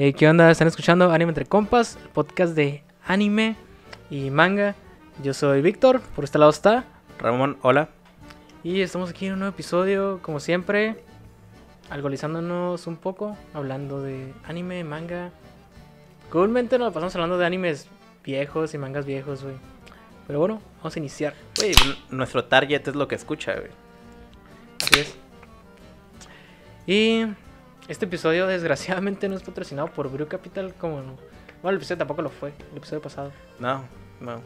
Eh, ¿Qué onda? Están escuchando Anime Entre Compas, el podcast de anime y manga. Yo soy Víctor, por este lado está. Ramón, hola. Y estamos aquí en un nuevo episodio, como siempre, alcoholizándonos un poco, hablando de anime, manga. Comúnmente nos pasamos hablando de animes viejos y mangas viejos, güey. Pero bueno, vamos a iniciar. Güey, nuestro target es lo que escucha, güey. Así es. Y este episodio desgraciadamente no es patrocinado por Brew Capital como no. Bueno, el episodio tampoco lo fue, el episodio pasado. No, no.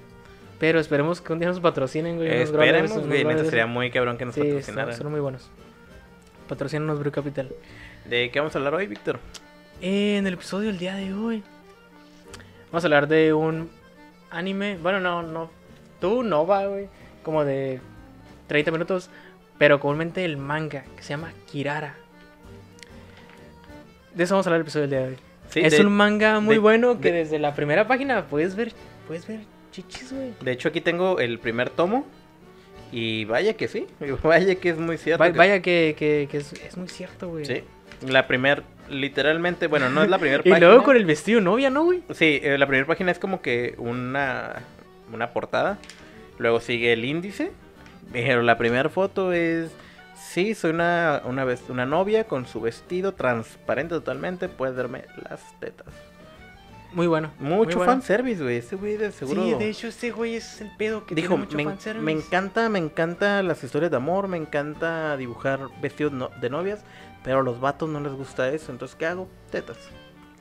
Pero esperemos que un día nos patrocinen, güey. Esperemos, güey. Neta sería muy cabrón que nos Sí, patrocinaran. son, son muy buenos. Patrocínanos Brew Capital. ¿De qué vamos a hablar hoy, Víctor? En el episodio del día de hoy vamos a hablar de un anime. Bueno, no, no. Tú no va, güey. Como de 30 minutos. Pero comúnmente el manga que se llama Kirara. De eso vamos a hablar el episodio del día de hoy. Sí, es de, un manga muy de- bueno que de- desde la primera página puedes ver, puedes ver chichis, güey. de hecho, aquí tengo el primer tomo. Y vaya que sí. Vaya que es muy cierto. Va- que- Vaya que, que- que es, es muy cierto, güey. Sí. La primer, literalmente, bueno, no es la primera Y página. luego con el vestido novia, ¿no, güey? Sí, eh, la primera página es como que una, una portada. Luego sigue el índice. Pero la primera foto es. Sí, soy una, una, una novia con su vestido transparente totalmente. Puedes verme las tetas. Muy bueno. Mucho muy bueno. fanservice, güey. Ese güey de seguro. Sí, de hecho, este güey es el pedo que Dijo, tiene mucho me, fanservice. me encanta, me encanta las historias de amor, me encanta dibujar vestidos no- de novias, pero a los vatos no les gusta eso, entonces ¿qué hago? Tetas.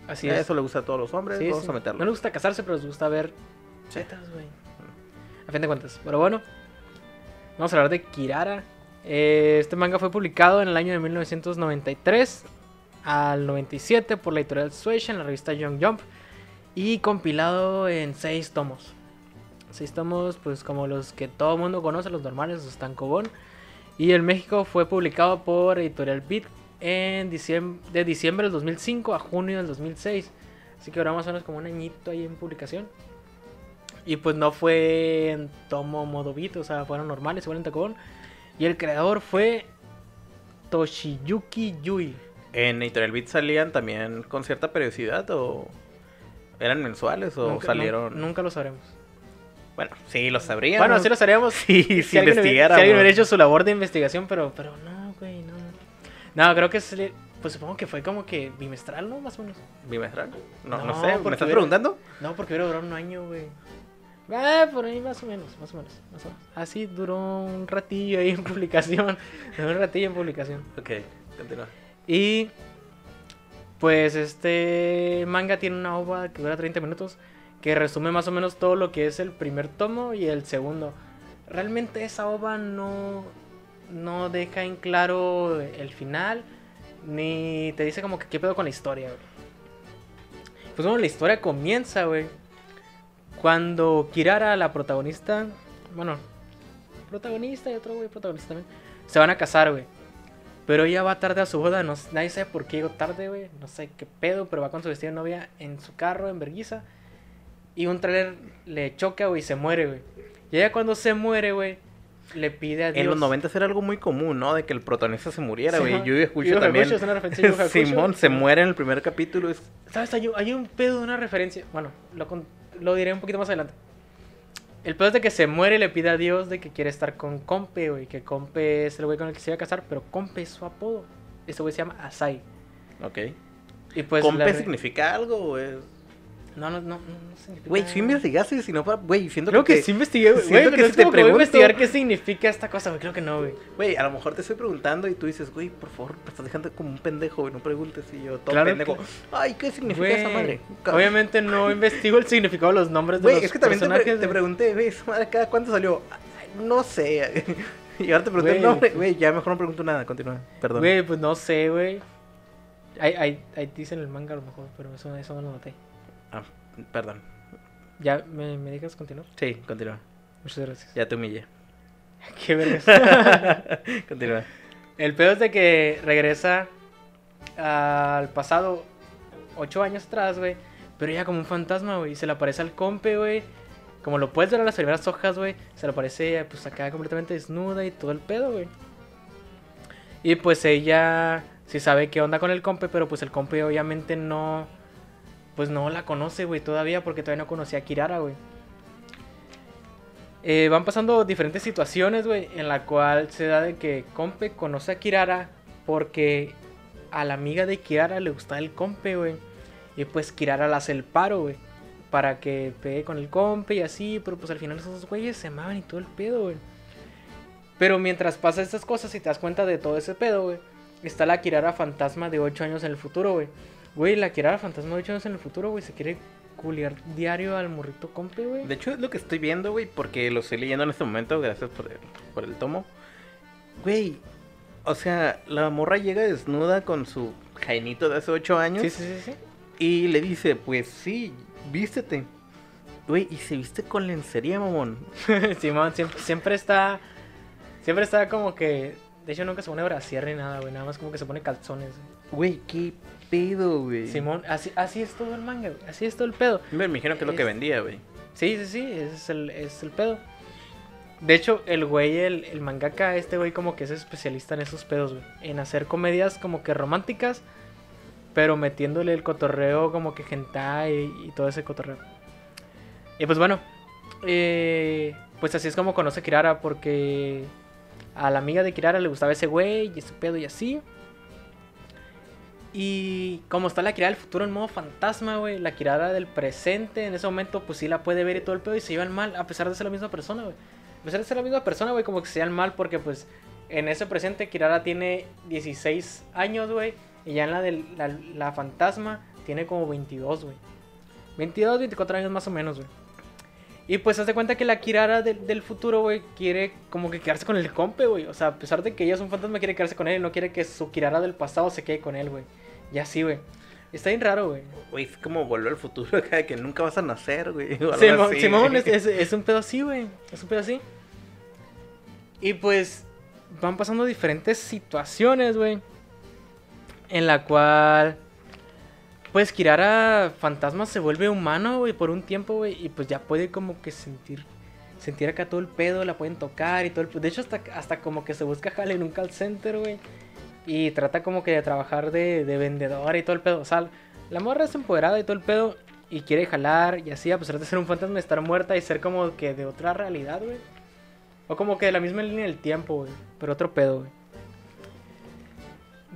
Así A es. Eso le gusta a todos los hombres, Sí, vamos sí. a meterlo. No les gusta casarse, pero les gusta ver Sí. tetas, güey. A fin de cuentas. Pero bueno, vamos a hablar de Kirara. Eh, este manga fue publicado en el año de 1993 al 97 por la editorial Shueisha en la revista Young Jump y compilado en seis tomos. Seis tomos, pues como los que todo el mundo conoce, los normales, los tankobon. Y en México fue publicado por Editorial Beat en diciembre, de diciembre del 2005 a junio del 2006. Así que ahora más o menos como un añito ahí en publicación. Y pues no fue en tomo modo beat, o sea, fueron normales, igual en tacón. Y el creador fue Toshiyuki Yui. ¿En Editorial Beat salían también con cierta periodicidad o eran mensuales o Nunca- salieron? nun- Nunca lo sabremos. Bueno, sí, lo sabrían. Bueno, sí lo sabríamos Sí, si, si, alguien hubiera, investigáramos. si alguien hubiera hecho su labor de investigación, pero, pero no, güey, no. No, creo que es, pues supongo que fue como que bimestral, ¿no? Más o menos. ¿Bimestral? No, no, No, sé, ¿me estás hubiera- preguntando? No, porque hubiera durado un año, güey. Ah, por ahí más o menos, más o menos, más o menos. Así duró un ratillo ahí en publicación. Duró un ratillo en publicación. Ok, continúa. Y pues este manga tiene una ova que dura 30 minutos que resume más o menos todo lo que es el primer tomo y el segundo. Realmente esa ova no no deja en claro el final ni te dice como que qué pedo con la historia, güey. Pues bueno, la historia comienza, güey. Cuando Kirara, la protagonista, bueno, protagonista y otro güey protagonista también, se van a casar, güey. Pero ella va tarde a su boda, no, nadie sabe por qué llegó tarde, güey. No sé qué pedo, pero va con su vestido de novia en su carro, en Berguisa. Y un trailer le choca, güey, y se muere, güey. Y ella cuando se muere, güey, le pide a Dios. En los 90 era algo muy común, ¿no? De que el protagonista se muriera, Sí, güey. ajá. Yu Hakusho también. Hakusho es una referencia a. Simón se muere en el primer capítulo. es- ¿Sabes? Hay, un- hay un pedo de una referencia. Bueno, lo, lo diré un poquito más adelante. El pedo es de que se muere y le pide a Dios de que quiere estar con Compe, güey. Que Compe es el güey con el que se iba a casar, pero Compe es su apodo. Ese güey se llama Asai. Ok. Y pues. ¿Compe la significa algo o es...? No, no, no, no, no significa. Güey, sí investigaste, si no para... Güey, siento Creo que, que... sí investigué, güey. siento que si es te como que voy a pregunto- investigar qué significa esta cosa, güey. Creo que no, güey. Güey, a lo mejor te estoy preguntando y tú dices, güey, por favor, me estás dejando como un pendejo, güey, no preguntes. Y yo, todo Claro pendejo. que- Ay, ¿qué significa Güey, esa madre? Obviamente no investigo el significado de los nombres de Güey, los es que también te, pre- te pregunté, güey, esa madre cada cuánto salió. Ay, no sé. y ahora te pregunté el nombre. Güey, ya mejor no pregunto nada, continúa. Perdón. Güey, pues no sé, güey. Ahí dicen el manga a lo mejor, pero eso, eso no lo noté. Ah, perdón. ¿Ya me, me dejas continuar? Sí, continúa. Muchas gracias. Ya te humillé. Qué vergas. continúa. El pedo es de que regresa al pasado ocho años atrás, güey. Pero ella como un fantasma, güey. Y se le aparece al compe, güey. Como lo puedes ver en las primeras hojas, güey. Se le aparece pues acá completamente desnuda y todo el pedo, güey. Y pues ella sí sabe qué onda con el compe, pero pues el compe obviamente no. Pues no la conoce, güey, todavía, porque todavía no conocía a Kirara, güey. Eh, van pasando diferentes situaciones, güey, en la cual se da de que compe conoce a Kirara porque a la amiga de Kirara le gusta el compe, güey. Y pues Kirara le hace el paro, güey. Para que pegue con el compe y así. Pero pues al final esos güeyes se amaban y todo el pedo, güey. Pero mientras pasa estas cosas y te das cuenta de todo ese pedo, güey. Está la Kirara fantasma de 8 años en el futuro, güey. Güey, la Kirara fantasma de 8 años en el futuro, güey. Se quiere culiar diario al morrito compe, güey. De hecho, es lo que estoy viendo, güey, porque lo estoy leyendo en este momento, gracias por el, por el tomo. Güey, o sea, la morra llega desnuda con su jainito de hace 8 años. Sí, sí, sí, sí. Y le dice, pues sí, vístete. Güey, y se viste con lencería, mamón. Simón siempre, siempre está. Siempre está como que. De hecho, nunca se pone brasier ni nada, güey. Nada más como que se pone calzones. Güey, qué pedo, güey. Simón, así, así es todo el manga, güey. Así es todo el pedo. Me imagino que es lo que Es- vendía, güey. Sí, sí, sí, ese es el, es el pedo. De hecho, el güey, el, el mangaka, este güey como que es especialista en esos pedos, güey. En hacer comedias como que románticas, pero metiéndole el cotorreo como que hentai y, y todo ese cotorreo. Y pues bueno, eh, pues así es como conoce a Kirara, porque a la amiga de Kirara le gustaba ese güey y ese pedo y así. Y como está la Kirara del futuro en modo fantasma, güey, la Kirara del presente en ese momento, pues sí la puede ver y todo el pedo y se llevan mal, a pesar de ser la misma persona, güey. A pesar de ser la misma persona, güey, como que se llevan mal porque, pues, en ese presente Kirara tiene 16 años, güey, y ya en la de la, la fantasma tiene como 22, güey. 22, 24 años más o menos, güey. Y pues haz de cuenta que la Kirara del- del futuro, güey, quiere como que quedarse con el compe, güey. O sea, a pesar de que ella es un fantasma, quiere quedarse con él no quiere que su Kirara del pasado se quede con él, güey. Y así, güey. Está bien raro, güey. Güey, es como volver al futuro acá de que nunca vas a nacer, güey. Simón, Simón güey. es, es- es un pedo así, güey. Es un pedo así. Y pues van pasando diferentes situaciones, güey. En la cual, pues Kirara Fantasma se vuelve humano, güey, por un tiempo, güey. Y pues ya puede como que sentir, sentir acá todo el pedo, la pueden tocar y todo el. De hecho, hasta, hasta como que se busca jale en un call center, güey. Y trata como que de trabajar de, de vendedora y todo el pedo. O sea, la morra es empoderada y todo el pedo. Y quiere jalar y así, a pesar de ser un fantasma, estar muerta y ser como que de otra realidad, güey. O como que de la misma línea del tiempo, güey. Pero otro pedo, güey.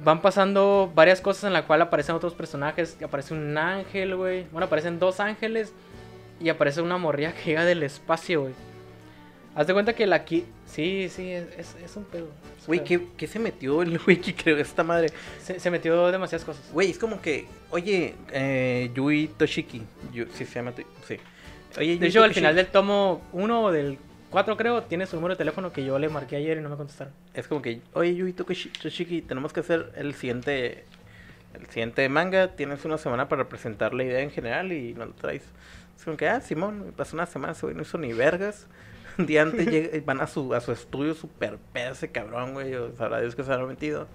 Van pasando varias cosas en la cual aparecen otros personajes. Aparece un ángel, güey. Bueno, aparecen dos ángeles. Y aparece una morrilla que llega del espacio, güey. Haz de cuenta que la aquí. Sí, sí, es, es- es un pedo. Güey. ¿qué, ¿qué se metió el que creó esta madre? Se, se metió demasiadas cosas. Güey, es como que, oye, eh, Yui Toshiki. Yu- sí, se llama. Sí. Oye, De Yui hecho, al final del tomo 1 o del 4, creo, tiene su número de teléfono que yo le marqué ayer y no me contestaron. Es como que, oye, Yui Toshiki, tenemos que hacer el siguiente. El siguiente manga. Tienes una semana para presentar la idea en general y nos lo traes. Es como que, ah, Simón, pasó una semana, ese güey no hizo ni vergas. Un día antes llega- van a su, a su estudio super pedo ese cabrón, güey. O sabrá Dios que se habrá metido.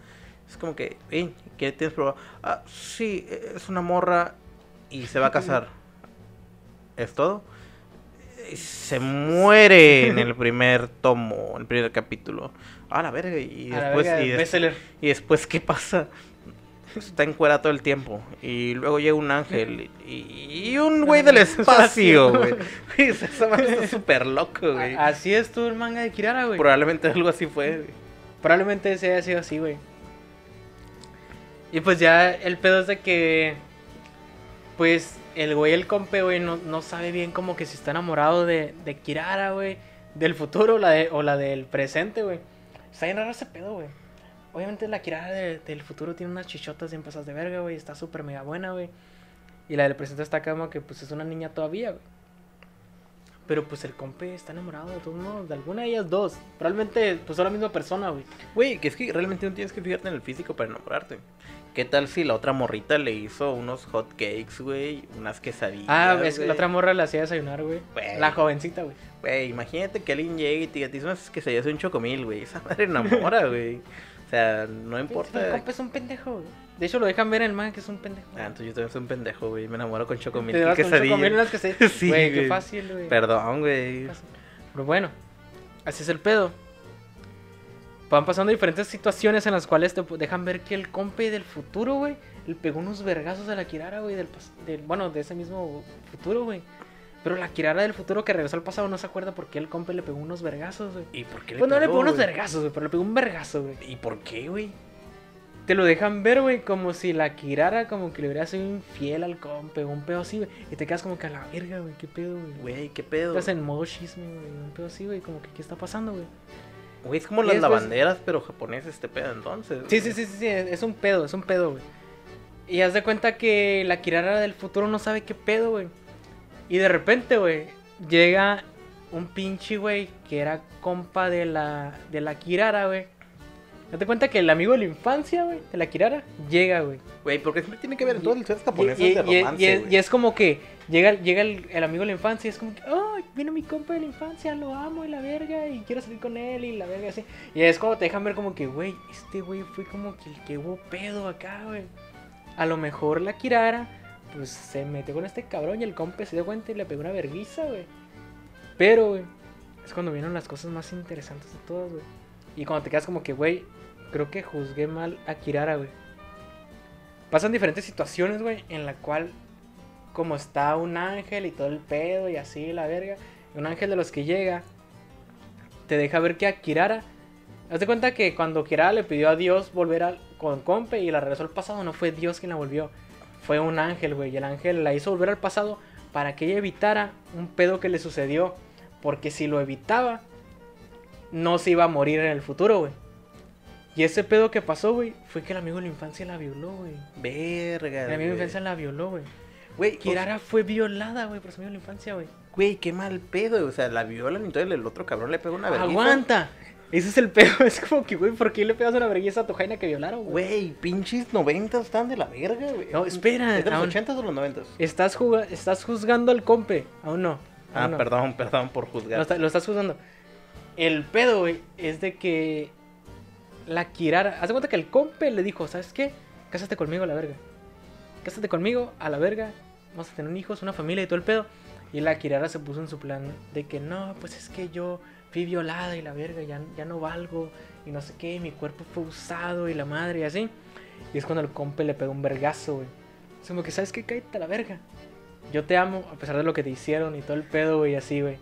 Es como que, "Ey, ¿qué tienes probado? Ah, sí, es una morra y se va a casar. ¿Es todo? Se muere en el primer tomo, en el primer capítulo. A la verga, y A después, verga, y, des- bestseller. y después, ¿qué pasa? Está en cuera todo el tiempo. Y luego llega un ángel y, y un güey del espacio, güey. Esa madre está súper loco, güey. Así es todo el manga de Kirara, güey. Probablemente algo así fue, güey. Probablemente se haya sido así, güey. Y pues ya el pedo es de que. Pues el güey, el compe, güey, no, no sabe bien como que si está enamorado de, de Kirara, güey. Del futuro o la, de- o la del presente, güey. Está bien raro ese pedo, güey. Obviamente la Kirara de- del futuro tiene unas chichotas bien pasadas de verga, güey. Está súper mega buena, güey. Y la del presente está como que pues es una niña todavía, güey. Pero pues el compe está enamorado de todos modos, de alguna de ellas dos. Probablemente pues son la misma persona, güey. Güey, que es que realmente no tienes que fijarte en el físico para enamorarte. ¿Qué tal si la otra morrita le hizo unos hot cakes, güey? Unas quesadillas. Ah, es que la otra morra le hacía desayunar, güey. La jovencita, güey. Güey, imagínate que alguien llegue y te diga, "Te hice unas quesadillas de un chocomil, güey. Esa madre enamora, güey. O sea, no El importa. compa es un pendejo, güey. De hecho, lo dejan ver en el manga que es un pendejo. Ah, entonces yo también soy un pendejo, güey. Me enamoro con chocomil Te vas con chocomil y unas quesadillas. Sí, Güey, qué fácil, güey. Perdón, güey. Pero bueno, así es el pedo. Van pasando diferentes situaciones en las cuales te dejan ver que el compe del futuro, güey, le pegó unos vergazos a la Kirara, güey, del, del- bueno, de ese mismo futuro, güey. Pero la Kirara del futuro que regresó al pasado no se acuerda por qué el compe le pegó unos vergazos, güey. ¿Y por qué Pues no le pegó, pegó unos vergazos, güey, pero le pegó un vergazo, güey. ¿Y por qué, güey? Te lo dejan ver, güey, como si la Kirara como que le hubiera sido infiel al compe, un pedo así, güey. Y te quedas como que a la verga, güey, qué pedo, güey. Güey, qué pedo. Estás en modo chisme, güey, un pedo así, güey, como que qué está pasando, güey. Güey, es como Y las después- lavanderas, pero japoneses este pedo entonces. Sí, sí, sí, sí, sí, es un pedo, es un pedo, güey. Y haz de cuenta que la Kirara del futuro no sabe qué pedo, güey. Y de repente, güey, llega un pinche, güey, que era compa de la, de la Kirara, güey. De cuenta que el amigo de la infancia, güey, de la Kirara, llega, güey. Güey, porque siempre tiene que ver en todas las historias japonesas y- de romance, y es, y es como que llega, llega el, el amigo de la infancia y es como que, oh, vino mi compa de la infancia, lo amo y la verga, y quiero salir con él y la verga así. Y es como te dejan ver como que, güey, este güey fue como que el que hubo pedo acá, güey. A lo mejor la Kirara, pues se metió con este cabrón y el compa se dio cuenta y le pegó una verguiza, güey. Pero, güey, es cuando vienen las cosas más interesantes de todas, güey. Y cuando te quedas como que, güey, creo que juzgué mal a Kirara, güey. Pasan diferentes situaciones, güey, en la cual, como está un ángel y todo el pedo y así, la verga, un ángel de los que llega, te deja ver que a Kirara, haz de cuenta que cuando Kirara le pidió a Dios volver con Compe y la regresó al pasado, no fue Dios quien la volvió, fue un ángel, güey, y el ángel la hizo volver al pasado para que ella evitara un pedo que le sucedió, porque si lo evitaba, no se iba a morir en el futuro, güey. Y ese pedo que pasó, güey, fue que el amigo de la infancia la violó, güey. Verga, El amigo de la infancia la violó, güey. Güey, Kirara fue violada, güey, por su amigo de la infancia, güey. Güey, qué mal pedo. O sea, la violan y entonces el otro cabrón le pega una vergüenza. ¡Aguanta! Ese es el pedo. Es como que, güey, ¿por qué le pegas una vergüenza a tu jaina que violaron, güey? Güey, pinches noventas están de la verga, güey. No, espera, ¿Es de los ochentas o los noventas? Estás, estás juzgando al compe. Aún no. Ah, no. perdón, perdón por Lo, juzgar. está- lo estás juzgando. El pedo, güey, es de que la Kirara. Haz de cuenta que el compe le dijo, ¿sabes qué? Cásate conmigo a la verga. Cásate conmigo a la verga. Vamos a tener un hijo, una familia y todo el pedo. Y la Kirara se puso en su plan de que no, pues es que yo fui violada y la verga, ya, ya no valgo. Y no sé qué, y mi cuerpo fue usado y la madre y así. Y es cuando el compe le pegó un vergazo, güey. Es como que, ¿sabes qué? Cállate a la verga. Yo te amo, a pesar de lo que te hicieron y todo el pedo, güey, así, güey.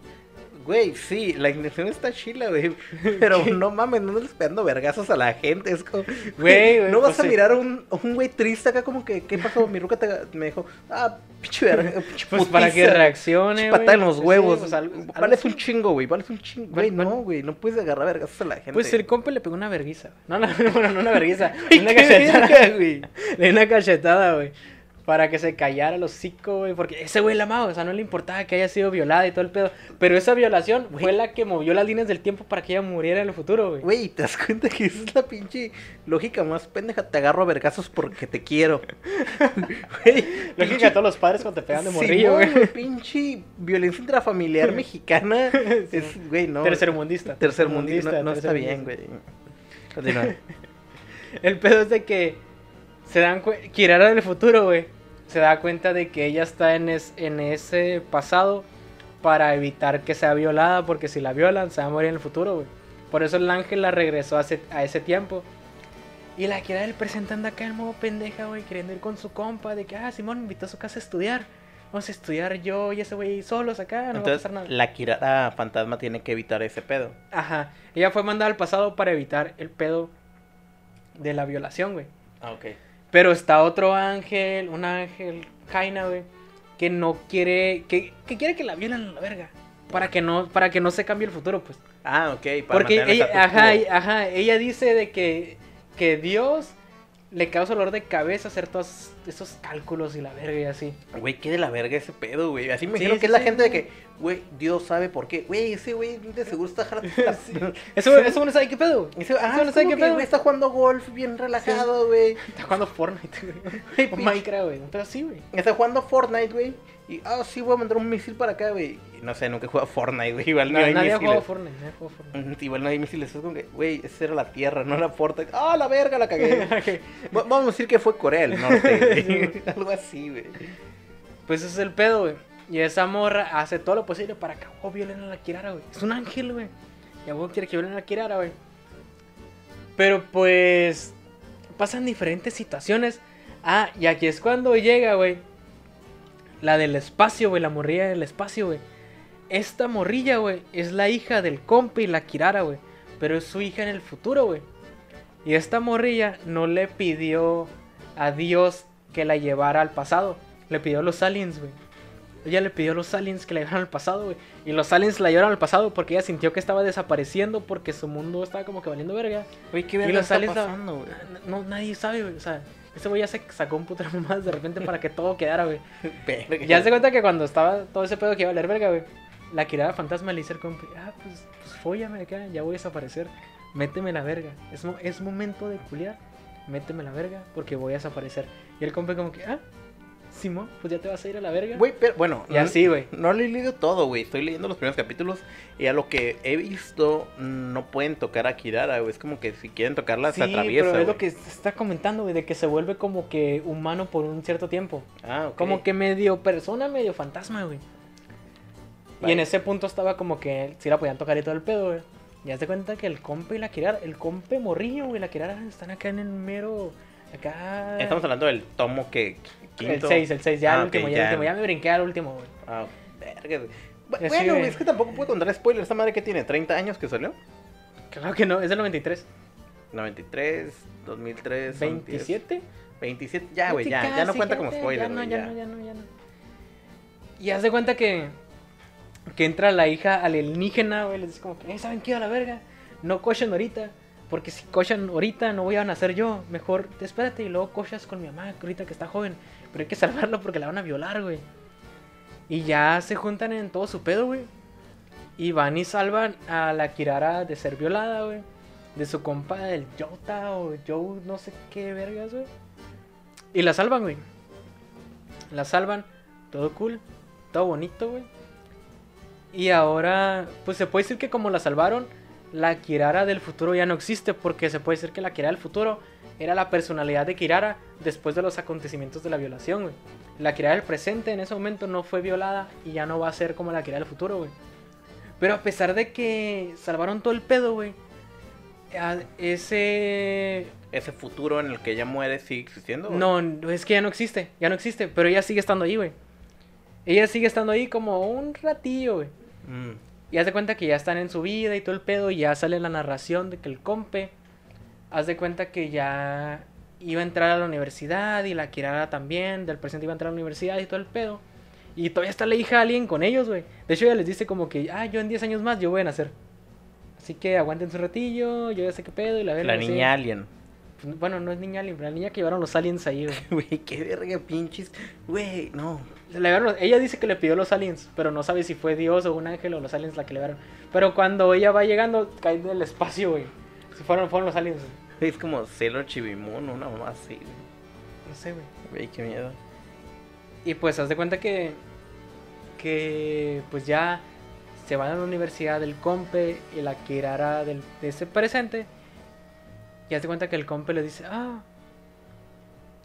Güey, sí, la intención está chila, güey. Pero no mames, no andes pegando vergazos a la gente. Es como. Güey, güey, No vas pues a sí. mirar a un, un güey triste acá, como que, ¿qué pasó? Mi ruca te- me dijo, ah, pinche verga, pinche Pues para que reaccione, patada en los Sí, huevos. pues, algo- algo un chingo, güey, vales un chingo. Güey, no, güey, no puedes agarrar vergazos a la gente. Pues el compa le pegó una verguiza. No, no, bueno, no una verguiza. Una cachetada, güey. Le una cachetada, güey. Para que se callara los hocico, güey. Porque ese güey la amaba. O sea, no le importaba que haya sido violada y todo el pedo. Pero esa violación Güey. fue la que movió las líneas del tiempo para que ella muriera en el futuro, güey. Güey, ¿te das cuenta que esa es la pinche lógica más pendeja? Te agarro a vergazos porque te quiero. Güey, Lógica de todos los padres cuando te pegan de morrillo, güey. Pinche violencia intrafamiliar mexicana. Es, güey, no. Tercermundista. Tercermundista. No, no está bien, güey. Continúa. El pedo es de que se dan cuenta. Kirara del futuro, güey. Se da cuenta de que ella está en, es- en ese pasado para evitar que sea violada. Porque si la violan, se va a morir en el futuro, güey. Por eso el ángel la regresó a ese, a ese tiempo. Y la Kirara del presente anda acá en modo pendeja, güey. Queriendo ir con su compa. De que, ah, Simón me invitó a su casa a estudiar. Vamos a estudiar yo y ese güey solos acá. No va a Entonces, pasar nada. la Kirara fantasma tiene que evitar ese pedo. Ajá. Ella fue mandada al pasado para evitar el pedo de la violación, güey. Ah, ok. Pero está otro ángel, un ángel, Jaina, güey, que no quiere, que, que quiere que la violen a la verga. Para que no, para que no se cambie el futuro, pues. Ah, ok. Para Porque ella, ajá, ajá, ella dice de que, que Dios le causa dolor de cabeza hacer todos esos cálculos y la verga y así. Güey, qué de la verga ese pedo, güey. Así me Sí, dijeron sí, que es la gente de que, güey, Dios sabe por qué. Güey, ese güey de seguro está jalando. Eso, eso no sabe qué pedo. Ese, ah, Eso no sabe qué pedo. güey, está jugando golf bien relajado, güey. Está jugando Fortnite, güey. Minecraft, güey. Pero sí, güey. Está jugando Fortnite, güey. Y, ah, sí, voy a mandar un misil para acá, güey. no sé, nunca he jugado Fortnite, güey. Igual no, No, hay nadie ha jugado misiles. Fortnite, nadie ha jugado Fortnite. Igual no hay misiles. Es como que, güey, esa era la Tierra, no la Fortnite. ¡Ah, la verga, la cagué! Va- Vamos a decir que fue Corea del Norte. Algo así, güey. Pues ese es el pedo, güey. Y esa morra hace todo lo posible para que huevo violen a la Kirara, güey. Es un ángel, güey. Y a huevo quiere que violen a la Kirara, güey. Pero pues. Pasan diferentes situaciones. Ah, y aquí es cuando llega, güey. La del espacio, güey. La morrilla del espacio, güey. Esta morrilla, güey, es la hija del compa y la Kirara, güey. Pero es su hija en el futuro, güey. Y esta morrilla no le pidió a Dios que la llevara al pasado. Le pidió a los aliens, güey. Ella le pidió a los aliens que la llevaran al pasado, güey. Y los aliens la llevaron al pasado porque ella sintió que estaba desapareciendo porque su mundo estaba como que valiendo verga. Güey, ¿qué Y verga los está aliens pasando, güey? No, nadie sabe, güey. O sea, ese güey ya se sacó un puto más de repente para que todo quedara, güey. Ya se cuenta que cuando estaba todo ese pedo que iba a valer verga, güey. La Kirara fantasma le dice al compa, ah, pues, pues fóllame acá, ya voy a desaparecer. Méteme la verga. Es, mo- es momento de culiar. Méteme la verga porque voy a desaparecer. Y el compa como que, ah, Simón, pues ya te vas a ir a la verga. Güey, pero bueno. y así, güey. No lo he leído todo, güey. Estoy leyendo los primeros capítulos y a lo que he visto no pueden tocar a Kirara, güey. Es como que si quieren tocarla Sí, se atraviesa. pero es lo que se está comentando, güey, de que se vuelve como que humano por un cierto tiempo. Ah, ok. Como que medio persona, medio fantasma, güey. Y en ese punto estaba como que si la podían tocar y todo el pedo, güey. Ya te cuenta que el compa y la Kirara, el compa morrillo, güey, la Kirara están acá en el mero. Acá. Estamos hablando del tomo que. El Quinto. 6, el 6, ya Ah, el último, ya, el último. Ya me brinqué al último, güey. Ah, verga, Ya sí, Bueno, güey, es que tampoco puedo contar spoilers. ¿Esta madre que tiene? ¿30 años que salió? Claro que no, es del 93. 93, 2003. son 10. ¿27? 27, ya, güey, ya. Ya no cuenta como spoiler, Ya no, güey. ya Ya, no, ya no, ya no. Y haz de cuenta que. Que entra la hija alienígena, güey. Les dice como que, eh, ¿saben qué? A la verga. No cochen ahorita. Porque si cochan ahorita no voy a nacer yo. Mejor espérate y luego cochas con mi mamá, que ahorita que está joven. Pero hay que salvarla porque la van a violar, güey. Y ya se juntan en todo su pedo, güey. Y van y salvan a la Kirara de ser violada, güey. De su compa del Jota o Joe, no sé qué vergas, güey. Y la salvan, güey. La salvan. Todo cool. Todo bonito, güey. Y ahora, pues se puede decir que como la salvaron, la Kirara del futuro ya no existe. Porque se puede decir que la Kirara del futuro era la personalidad de Kirara después de los acontecimientos de la violación, güey. La Kirara del presente en ese momento no fue violada y ya no va a ser como la Kirara del futuro, güey. Pero a pesar de que salvaron todo el pedo, güey. Ese ¿Ese futuro en el que ella muere sigue existiendo? güey? no, no, es que ya no existe, ya no existe, pero ella sigue estando ahí, güey. Ella sigue estando ahí como un ratillo, güey. Mm. Y haz de cuenta que ya están en su vida y todo el pedo, y ya sale la narración de que el compe, haz de cuenta que ya iba a entrar a la universidad y la Kirara también, del presente iba a entrar a la universidad y todo el pedo. Y todavía está la hija alien con ellos, güey. De hecho, ella les dice como que, ah, yo en 10 años más yo voy a nacer. Así que aguanten su ratillo, yo ya sé qué pedo y la verga, La niña alien. Pues, Bueno, no es niña alien, pero la niña que llevaron los aliens ahí, güey. Güey, qué verga, pinches. Güey, no. Le ella dice que le pidió los aliens, pero no sabe si fue Dios o un ángel o los aliens la que le llevaron. Pero cuando ella va llegando, cae del espacio, güey. Si fueron, fueron los aliens, güey. Es como Sailor Chibimun, una mamá así, güey. No sé, güey. Güey, qué miedo. Y pues haz de cuenta que. Que pues ya se van a la universidad del compe y la Kirara del, de ese presente. Y haz de cuenta que el compe le dice, ah,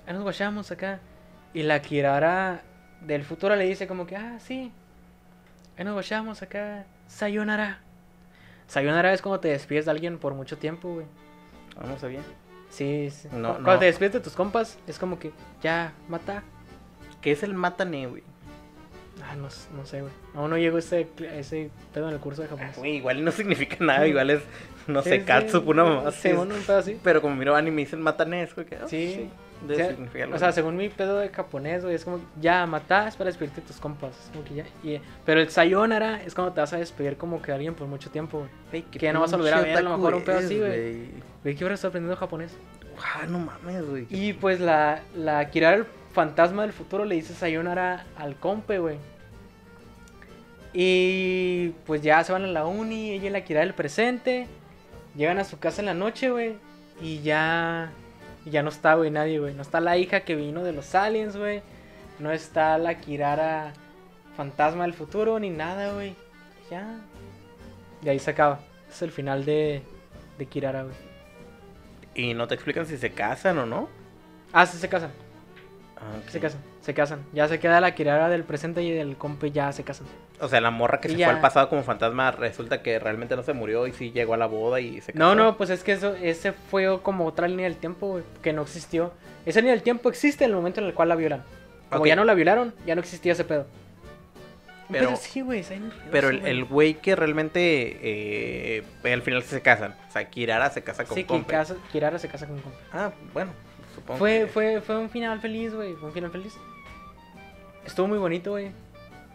ahí nos guachamos acá. Y la Kirara del futuro le dice como que, ah, sí, ahí nos guachamos acá. Sayonara. Sayonara es cuando te despides de alguien por mucho tiempo, güey. Vamos a bien. Sí, sí. No, Cu- Cuando no. te despides de tus compas, es como que, ya, mata. ¿Qué es el Matane, güey? Ah, no, no sé, güey. Aún no llego a ese, ese pedo en el curso de japonés. Güey, igual no significa nada, igual es, no Sí, sé, sí, Katsup, una mamá Sí, bueno, así. Pero como miro anime y dicen Matane, es como que, oh, Sí. Debe O sea. O sea, según mi pedo de japonés, güey, es como, ya, matás para despedirte de tus compas. Es como que ya. pero el sayonara es cuando te vas a despedir como que de alguien por mucho tiempo, güey. Que no vas a volver a ver, a lo mejor un pedo así, güey. Güey, que ahora estoy aprendiendo japonés. Ah, no mames, güey. Y pues la, la Kirara, el fantasma del futuro, le dice sayonara al compe, güey. Y pues ya se van a la uni, ella y la Kirara del presente. Llegan a su casa en la noche, güey. Y ya. Y ya no está, güey, nadie, güey. No está la hija que vino de los aliens, güey. No está la Kirara fantasma del futuro ni nada, güey. Ya. Y ahí se acaba. Es el final de, de Kirara, güey. Y no te explican si se casan o no. Ah, sí, se casan. Ah. Se casan. Se casan. Ya se queda la Kirara del presente y del compa ya se casan. O sea, la morra que Y se ya. fue al pasado como fantasma resulta que realmente no se murió y sí llegó a la boda y se casó. No, no, pues es que eso, ese fue como otra línea del tiempo, güey, que no existió. Esa línea del tiempo existe en el momento en el cual la violan. Como ya no la violaron, ya no existía ese pedo. Pero- Pero, sí, güey, Pero el, güey. el güey que realmente eh, al final se casan. O sea, Kirara se casa con Sí, que Compe. casa- Kirara se casa con compa. Ah, bueno, supongo Fue, que- fue, fue un final feliz, güey. Fue un final feliz. Estuvo muy bonito, güey.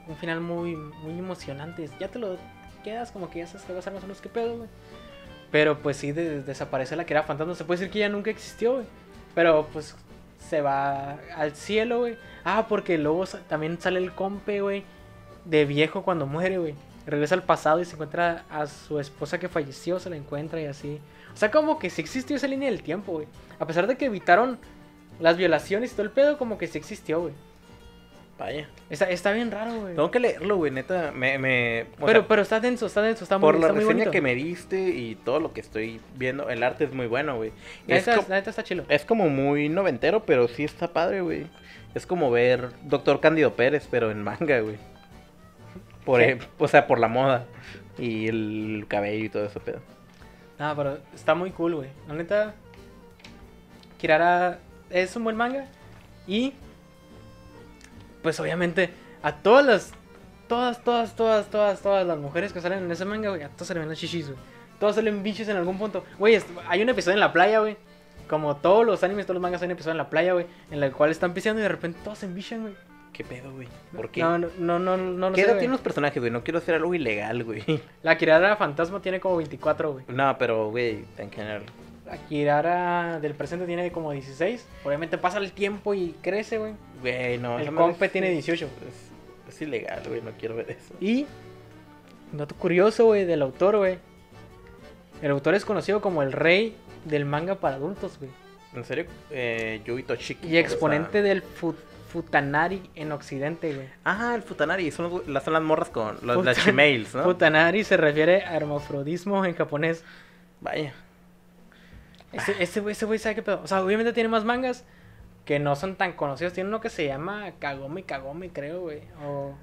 Un final muy, muy emocionante. Ya te lo quedas como que ya sabes que va a más o menos qué pedo, güey. Pero pues sí, de- desaparece la que era fantasma. Se puede decir que ya nunca existió, güey. Pero pues se va al cielo, güey. Ah, porque luego también sale el compe, güey. De viejo cuando muere, güey. Regresa al pasado y se encuentra a su esposa que falleció, se la encuentra y así. O sea, como que sí existió esa línea del tiempo, güey. A pesar de que evitaron las violaciones y todo el pedo, como que sí existió, güey. Vaya. Está, está bien raro, güey. Tengo que leerlo, güey, neta. Me, me, Pero, sea, pero está denso, está denso, está muy, por la muy reseña bonito. que me diste y todo lo que estoy viendo, el arte es muy bueno, güey. La Es, neta, co- la neta está chilo. es como muy noventero, pero sí está padre, güey. Es como ver Doctor Cándido Pérez, pero en manga, güey. Por, o sea, por la moda y el cabello y todo eso, pedo. Ah, pero está muy cool, güey. La neta, Kirara es un buen manga. Y, pues obviamente, a todas las, todas, todas, todas, todas, todas las mujeres que salen en ese manga, güey, a todas se le ven las chichis, güey. Todas salen bichos en algún punto. Güey, hay un episodio en la playa, güey. Como todos los animes, todos los mangas, hay un episodio en la playa, güey. En el cual están pisando y de repente todos se embichan, güey. ¿Qué pedo, güey? ¿Por qué? No, no, no, no, no lo ¿Qué sé, edad güey. tienen los personajes, güey? No quiero hacer algo ilegal, güey. La Kirara fantasma tiene como 24, güey. No, pero, güey, en general. La Kirara del presente tiene como 16. Obviamente pasa el tiempo y crece, güey. Güey, no. El compe es- tiene 18. Es, es ilegal, güey, no quiero ver eso. Y, dato curioso, güey, del autor, güey. El autor es conocido como el rey del manga para adultos, güey. En serio, eh, Yui Toshiki. Y exponente del fu- Futanari en Occidente, güey. Ah, el Futanari, son, las, son las morras con los, Futan- las ¿no? Futanari se refiere a hermafrodismo en japonés. Vaya. Ese güey, ese güey sabe qué pedo. O sea, obviamente tiene más mangas que no son tan conocidos. Tiene uno que se llama Kagome Kagome, creo, güey. O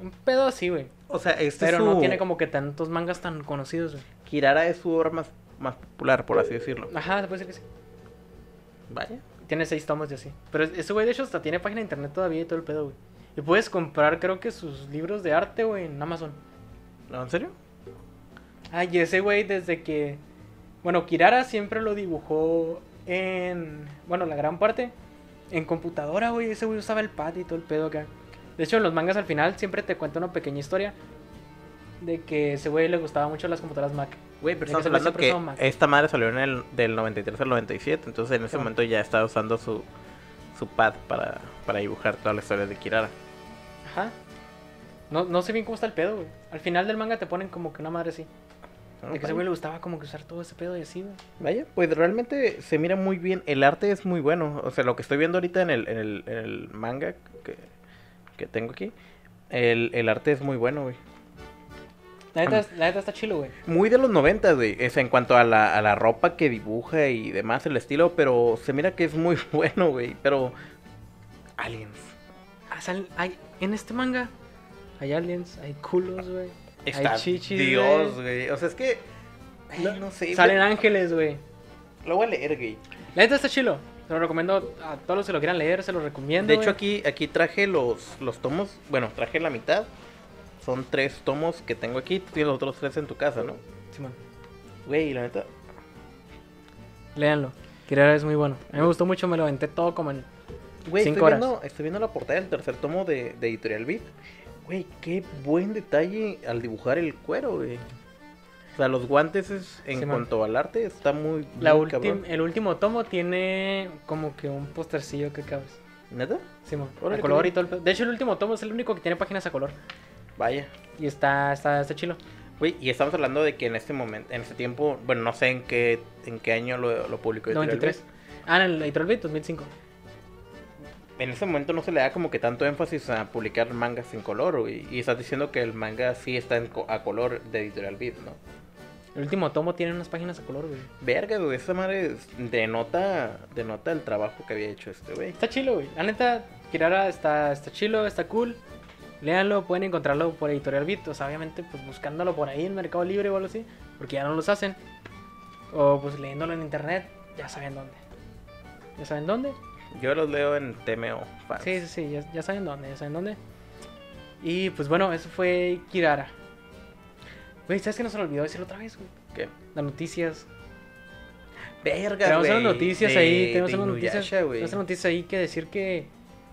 un pedo así, güey. O sea, este Pero es su... no tiene como que tantos mangas tan conocidos, güey. Kirara es su obra más, más popular, por así decirlo. Ajá, se puede decir que sí. Vaya. Tiene seis tomos y así. Pero ese güey, de hecho, hasta tiene página de internet todavía y todo el pedo, güey. Y puedes comprar, creo que sus libros de arte, güey, en Amazon. ¿No, en serio? Ah, y ese güey, desde que. Bueno, Kirara siempre lo dibujó en. Bueno, la gran parte. En computadora, güey. Ese güey usaba el pad y todo el pedo acá. De hecho, en los mangas al final siempre te cuenta una pequeña historia. De que ese güey le gustaba mucho las computadoras Mac. Güey, pero estamos hablando que esta madre salió en el del 93 al 97, entonces en ese momento ya estaba usando su, su pad para, para dibujar toda la historia de Kirara. Ajá. No, no sé bien cómo está el pedo, güey. Al final del manga te ponen como que una madre así. Ah, De que ese güey le gustaba como que usar todo ese pedo y así, güey. Vaya, pues realmente se mira muy bien. El arte es muy bueno. O sea, lo que estoy viendo ahorita en el, en el, en el manga que, que tengo aquí, el, el arte es muy bueno, güey. La neta, la neta está chilo, güey. Muy de los 90, güey. Es en cuanto a la, a la ropa que dibuja y demás, el estilo, pero se mira que es muy bueno, güey. Pero. Aliens. Ah, hay, en este manga hay aliens, hay culos, güey. Está hay chichis, Dios, güey. O sea, es que. No, no sé. Salen güey. ángeles, güey. Lo voy a leer, güey. La neta está chilo. Se lo recomiendo a todos los que lo quieran leer, se lo recomiendo. De hecho, aquí, aquí traje los, los tomos. Bueno, traje la mitad. Son tres tomos que tengo aquí. Tú tienes los otros tres en tu casa, ¿no? Simón, Güey, la neta. léanlo. Kirara es muy bueno. A mí me gustó mucho, me lo aventé todo como en. Güey, estoy horas. viendo, estoy viendo la portada del tercer tomo de, de Editorial Beat. Güey, qué buen detalle al dibujar el cuero, güey. O sea, los guantes es, en Sí, man. cuanto al arte está muy, La muy ultim- cabrón. el último tomo tiene como que un postercillo que cabes. ¿Neta? A qué color y todo el. De hecho, el último tomo es el único que tiene páginas a color. Vaya. Y está, está, está chilo. Güey, y estamos hablando de que en este momento, en este tiempo, bueno, no sé en qué, en qué año lo, lo publicó Editorial 93. Ah, en el Editorial Beat 2005. En ese momento no se le da como que tanto énfasis a publicar mangas en color, güey. Y estás diciendo que el manga sí está en co- a color de Editorial Beat, ¿no? El último tomo tiene unas páginas a color, güey. Verga, güey, esa madre denota, denota el trabajo que había hecho este güey. Está chilo, güey. La neta, Kirara está, está chilo, está cool. Léanlo, pueden encontrarlo por Editorial Beat. O sea, obviamente, pues buscándolo por ahí en Mercado Libre o algo así. Porque ya no los hacen. O pues leyéndolo en internet. Ya saben dónde. ¿Ya saben dónde? Yo los leo en TMO. fans. Sí, sí, sí. Ya, ya saben dónde, ya saben dónde. Y pues bueno, eso fue Kirara. Güey, ¿sabes que nos olvidó decir otra vez, güey? ¿Qué? Las noticias. Verga, Tenemos güey. unas noticias de- ahí. Tenemos de unas noticias, tenemos unas noticias ahí que decir que.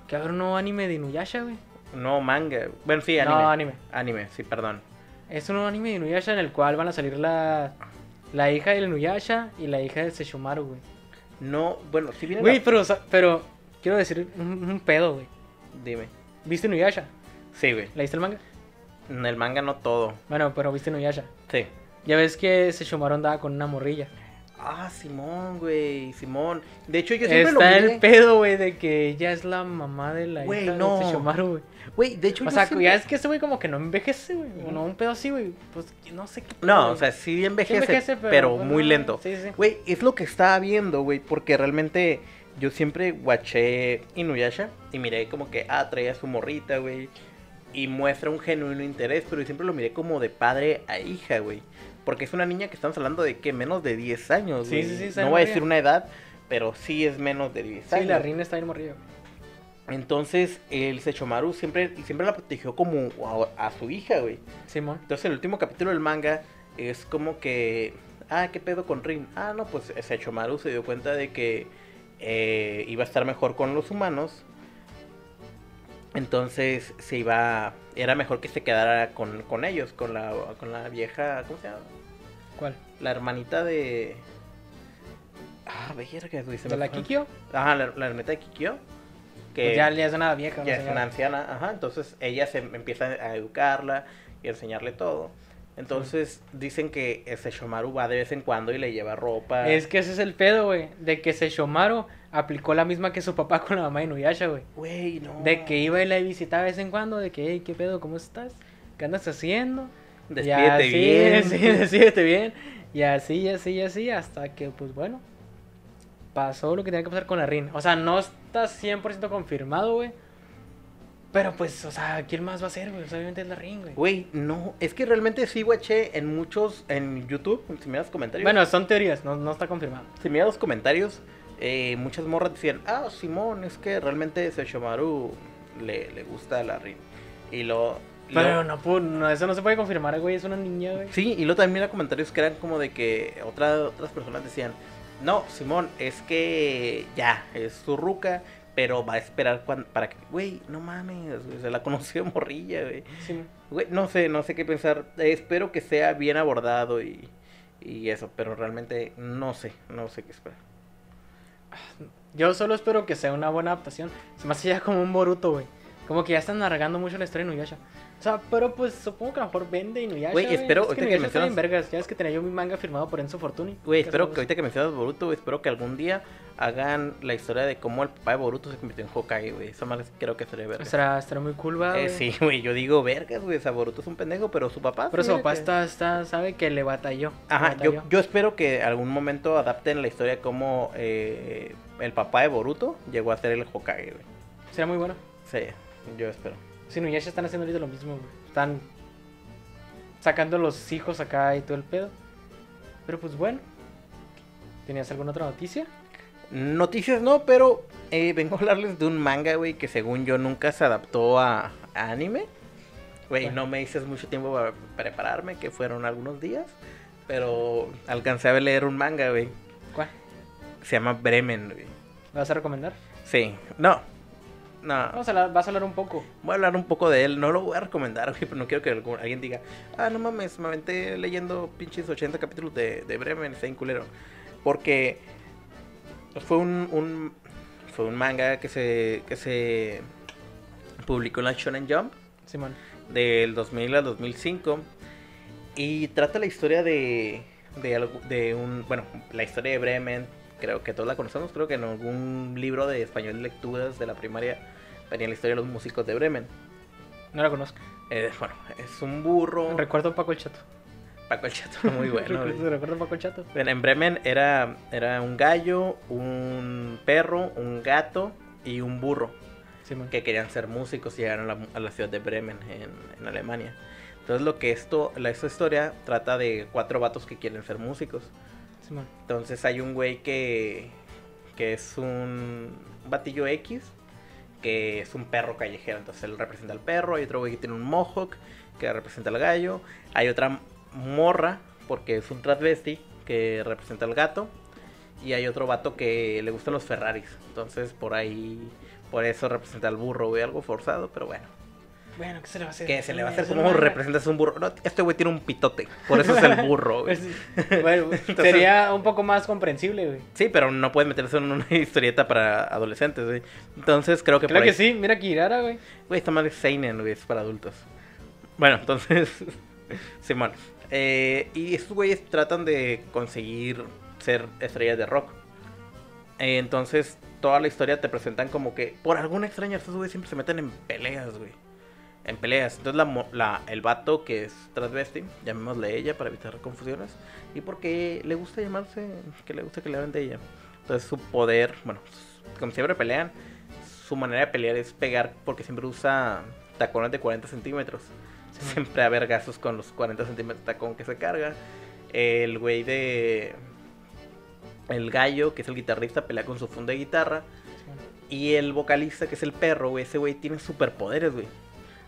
Que habrá un nuevo anime de Inuyasha, güey. No, manga. Bueno, sí, anime. No, anime. Anime, sí, perdón. Es un nuevo anime de Inuyasha en el cual van a salir la. La hija del Inuyasha y la hija del Sesshomaru, güey. No, bueno, sí viene Güey, la- pero, pero. Quiero decir un, un pedo, güey. Dime. ¿Viste Inuyasha? Sí, güey. ¿Leíste el manga? En el manga no todo. Bueno, pero viste Inuyasha. Sí. Ya ves que Sesshomaru andaba con una morrilla. Ah, Simón, güey, Simón. De hecho, yo siempre Está lo miré. el pedo, güey, de que ella es la mamá de la Güey, hija no. de Sesshomaru, güey. Güey, de hecho, O yo sea, siempre- ya es que ese güey como que no envejece, güey. O no, un pedo así, güey. Pues no sé qué. No, güey. o sea, sí envejece, Sí envejece, pero, pero, pues, muy lento. sí, sí. Güey, es lo que estaba viendo, güey, porque realmente yo siempre guaché Inuyasha y miré como que, ah, traía su morrita, güey, y muestra un genuino interés, pero yo siempre lo miré como de padre a hija, güey, porque es una niña que estamos hablando de que menos de 10 años, Sí, sí, sí, No voy a decir una edad, pero sí es menos de 10 Sí, años. la reina está bien morrilla. güey. Entonces, el Sechomaru siempre, siempre la protegió como a, a su hija, güey. Simón. Entonces el último capítulo del manga es como que, ah, ¿qué pedo con Rin? Ah, no, pues Sechomaru se dio cuenta de que eh, iba a estar mejor con los humanos. Entonces se iba, era mejor que se quedara con, con ellos, con la, con la vieja, ¿cómo se llama? ¿Cuál? La hermanita de... Ah, verga, güey, se ¿De me la fue. Kikyo? Ajá, la, la hermanita de Kikyo. Que Pues ya, ya es una vieja. ya es una anciana, ajá, entonces ella se empieza a educarla y a enseñarle todo. Entonces dicen que ese Shomaru va de vez en cuando y le lleva ropa. Es que ese es el pedo, güey. De que Sesshomaru aplicó la misma que su papá con la mamá de Inuyasha, güey. Güey, no. De que iba y la visitaba de vez en cuando, de que, hey, ¿qué pedo? ¿Cómo estás? ¿Qué andas haciendo? Despídete Y bien. Sí, despídete bien. Y así, y así, y así, hasta que, pues bueno, pasó lo que tenía que pasar con la Rin. O sea, no está 100% confirmado, güey. Pero pues, o sea, ¿quién más va a ser, güey? Obviamente es la Rin, güey. Güey, no, es que realmente sí, guaché, en muchos, en YouTube, si miras comentarios. Bueno, son teorías, no, no está confirmado. si miras los comentarios, eh, muchas morras decían, ah, Simón, es que realmente ese Shomaru le, le gusta a la Rin. Y lo... Pero no, no, eso no se puede confirmar, güey, es una niña, güey. Sí, y luego también mira comentarios que eran como de que otra- otras personas decían, no, Simón, es que ya, es su ruca, pero va a esperar cuan- para que, güey, no mames, güey, se la conoció morrilla, güey. Sí. Güey, no sé, no sé qué pensar, Eh, espero que sea bien abordado y, y eso, pero realmente no sé, no sé qué esperar. Yo solo espero que sea una buena adaptación. Se me hace ya como un Boruto, güey. Como que ya están alargando mucho la historia de Inuyasha. O sea, pero pues supongo que a lo mejor vende Inuyasha. Güey, espero- Es ahorita que que mencionas- vergas. Ya es que tenía yo mi manga firmado por Enzo Fortuni. Güey, espero que ahorita que mencionas Boruto, güey, espero que algún día hagan la historia de cómo el papá de Boruto se convirtió en Hokage, güey. Esa más creo que sería verga. Estará, estará muy cool, Eh, sí, güey, yo digo, vergas, güey, o sea, Boruto es un pendejo, pero su papá... Pero sí su papá que- está, está, sabe que le batalló. Ajá, yo, batalló. yo espero que algún momento adapten la historia como eh, el papá de Boruto llegó a ser el Hokage, güey. Será muy bueno. Sí, yo espero. Si Inuyasha están haciendo ahorita lo mismo, güey. Están sacando los hijos acá y todo el pedo. Pero pues bueno. ¿Tenías alguna otra noticia? Noticias no, pero eh, vengo a hablarles de un manga, güey, que según yo nunca se adaptó a, a anime. Güey, no me dices mucho tiempo para prepararme, que fueron algunos días. Pero alcancé a leer un manga, güey. ¿Cuál? Se llama Bremen, güey. ¿Me vas a recomendar? Sí, no. No, Vamos a hablar, vas a hablar un poco. voy a hablar un poco de él. No lo voy a recomendar, güey, pero no quiero que alguien diga, ah, no mames, me aventé leyendo pinches 80 capítulos de, de Bremen, está culero. Porque fue un, un- fue un manga que se, que se publicó en la Shonen Jump Simón. del 2000 al 2005 y trata la historia de, de un, bueno, la historia de Bremen creo que todos la conocemos, creo que en algún libro de español de lecturas de la primaria venía la historia de los músicos de Bremen. No la conozco. Eh, bueno, es un burro. Recuerdo a Paco el Chato. Paco el Chato, muy bueno. Recuerdo a Paco el Chato. En Bremen era, era un gallo, un perro, un gato y un burro Simón. que querían ser músicos y llegaron a la, a la ciudad de Bremen en, en Alemania. Entonces lo que esto, la, esta historia trata de cuatro vatos que quieren ser músicos. Entonces hay un güey que, que es un batillo X, que es un perro callejero. Entonces él representa al perro. Hay otro güey que tiene un mohawk, que representa al gallo. Hay otra morra, porque es un transvesti, que representa al gato. Y hay otro vato que le gustan los Ferraris. Entonces por ahí, por eso representa al burro, güey. Algo forzado, pero bueno. Bueno, ¿qué se le va a hacer? ¿Qué se le va a hacer? Eso ¿Cómo representas un burro? No, este güey tiene un pitote. Por eso es el burro, güey. Pues, bueno, Entonces- sería un poco más comprensible, güey. Sí, pero no puedes meterse en una historieta para adolescentes, güey. Entonces creo que Creo por que ahí- sí, mira Kirara, güey. Güey, esta madre es Seinen, güey, es para adultos. Bueno, entonces... Simón. Eh, y estos güeyes tratan de conseguir ser estrellas de rock. Eh, entonces, toda la historia te presentan como que... Por alguna extraña estos güeyes siempre se meten en peleas, güey. En peleas. Entonces, la, la- el vato que es transvesti, llamémosle ella para evitar confusiones. Y porque le gusta llamarse... Que le gusta que le hablen de ella. Entonces, su poder... Bueno, como siempre pelean, su manera de pelear es pegar porque siempre usa tacones de 40 centímetros. Simón. Siempre a vergazos con los 40 centímetros de tacón que se carga. El güey de. El gallo, que es el guitarrista, pelea con su funda de guitarra. Y el vocalista, que es el perro, güey, ese güey tiene superpoderes, güey.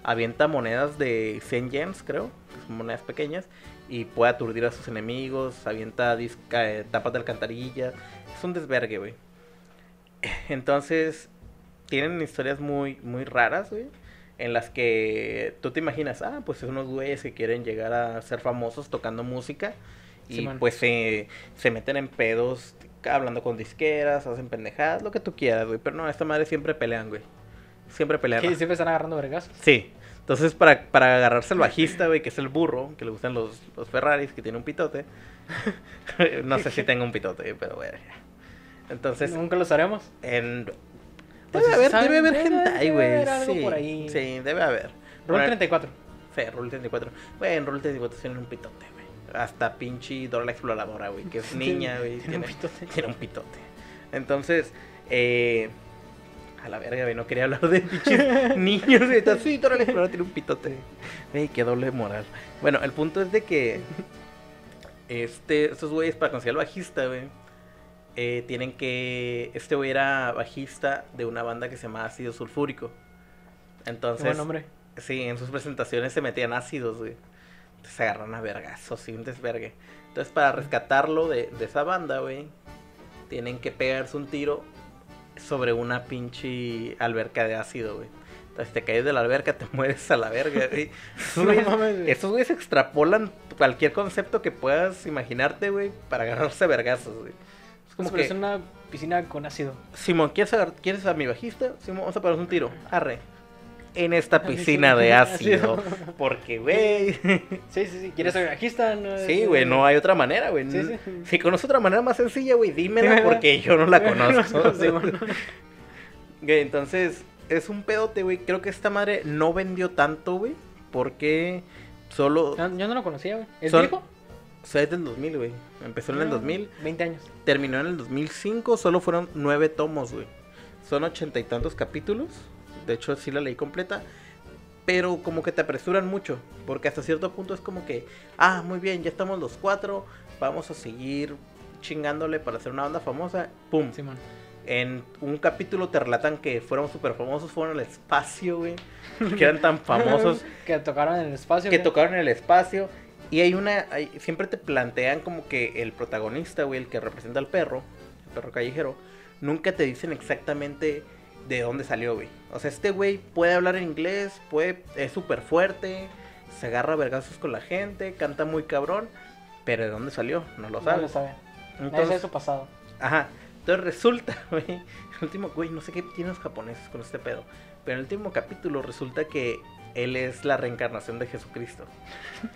Avienta monedas de 100 yens, creo, que son monedas pequeñas, y puede aturdir a sus enemigos, avienta disca- eh, tapas de alcantarilla. Es un desvergue, güey. Entonces, tienen historias muy, muy raras, güey. En las que tú te imaginas, ah, pues son unos güeyes que quieren llegar a ser famosos tocando música. Y pues se, se meten en pedos, hablando con disqueras, hacen pendejadas, lo que tú quieras, güey. Pero no, esta madre siempre pelean, güey. Siempre pelean. Que siempre están agarrando vergas. Sí. Entonces, para, para agarrarse al bajista, güey, que es el burro, que le gustan los, los Ferraris, que tiene un pitote. no sé si tenga un pitote, pero bueno. Entonces, Nunca lo sabremos. en... Pues, Debe haber, debe haber Debe- hentai, debe güey. Sí, por ahí. sí, debe haber. Rule Bueno, 34. Sí, Rule 34. Güey, en Rule 34 tiene un pitote, güey. Hasta pinche Dora la exploradora, güey, que es niña, güey. Tiene un pitote. Tiene un pitote. Entonces, eh... A la verga, güey, no quería hablar de pinches niños. güey. Está, Sí, Dora la exploradora tiene un pitote. Güey, qué doble moral. Bueno, el punto es de que... Este, estos güeyes para conseguir al bajista, güey. eh, tienen que... Este güey era bajista de una banda que se llama Ácido Sulfúrico. Entonces... Buen nombre. Sí, en sus presentaciones se metían ácidos, güey. Entonces se agarran a vergazos, sí, un desvergue. Entonces, para rescatarlo de, de esa banda, güey, tienen que pegarse un tiro sobre una pinche alberca de ácido, güey. Entonces, te caes de la alberca, te mueres a la verga, güey. Esos No güeyes-. Esos güeyes extrapolan cualquier concepto que puedas imaginarte, güey, para agarrarse a vergazos, güey. Es Como que es una piscina con ácido. Simón, ¿quieres, agar- ¿quieres a mi bajista? Simón, vamos a pegarnos un tiro. Arre. En esta piscina de ácido. Porque, güey. Sí, sí, sí. ¿Quieres ser bajista? No, Sí, güey, no hay otra manera, güey. Sí, sí. Si conoces otra manera más sencilla, güey, dímela porque yo no la conozco. Sí, bueno. Güey, entonces, es un pedote, güey. Creo que esta madre no vendió tanto, güey. Porque solo. Yo no lo conocía, güey. ¿Es Son- viejo? O sea, es del 2000, güey. Empezó en el No, 2000. 20 años. Terminó en el 2005. Solo fueron nueve tomos, güey. Son ochenta y tantos capítulos. De hecho, sí la leí completa. Pero como que te apresuran mucho. Porque hasta cierto punto es como que, ah, muy bien, ya estamos los cuatro. Vamos a seguir chingándole para hacer una banda famosa. ¡Pum! Simón. En un capítulo te relatan que fueron súper famosos, fueron al espacio, güey. Que eran tan famosos que tocaron en el espacio. que güey. tocaron en el espacio. Y hay una. hay- siempre te plantean como que el protagonista, güey, el que representa al perro, el perro callejero, nunca te dicen exactamente de dónde salió, güey. O sea, este güey puede hablar en inglés, puede, es súper fuerte, se agarra vergazos con la gente, canta muy cabrón, pero de dónde salió, no lo No sabes. lo sabe. Sabe Entonces, su pasado. Ajá. Entonces resulta, güey. El último, güey, no sé qué tienen los japoneses con este pedo. Pero en el último capítulo resulta que él es la reencarnación de Jesucristo.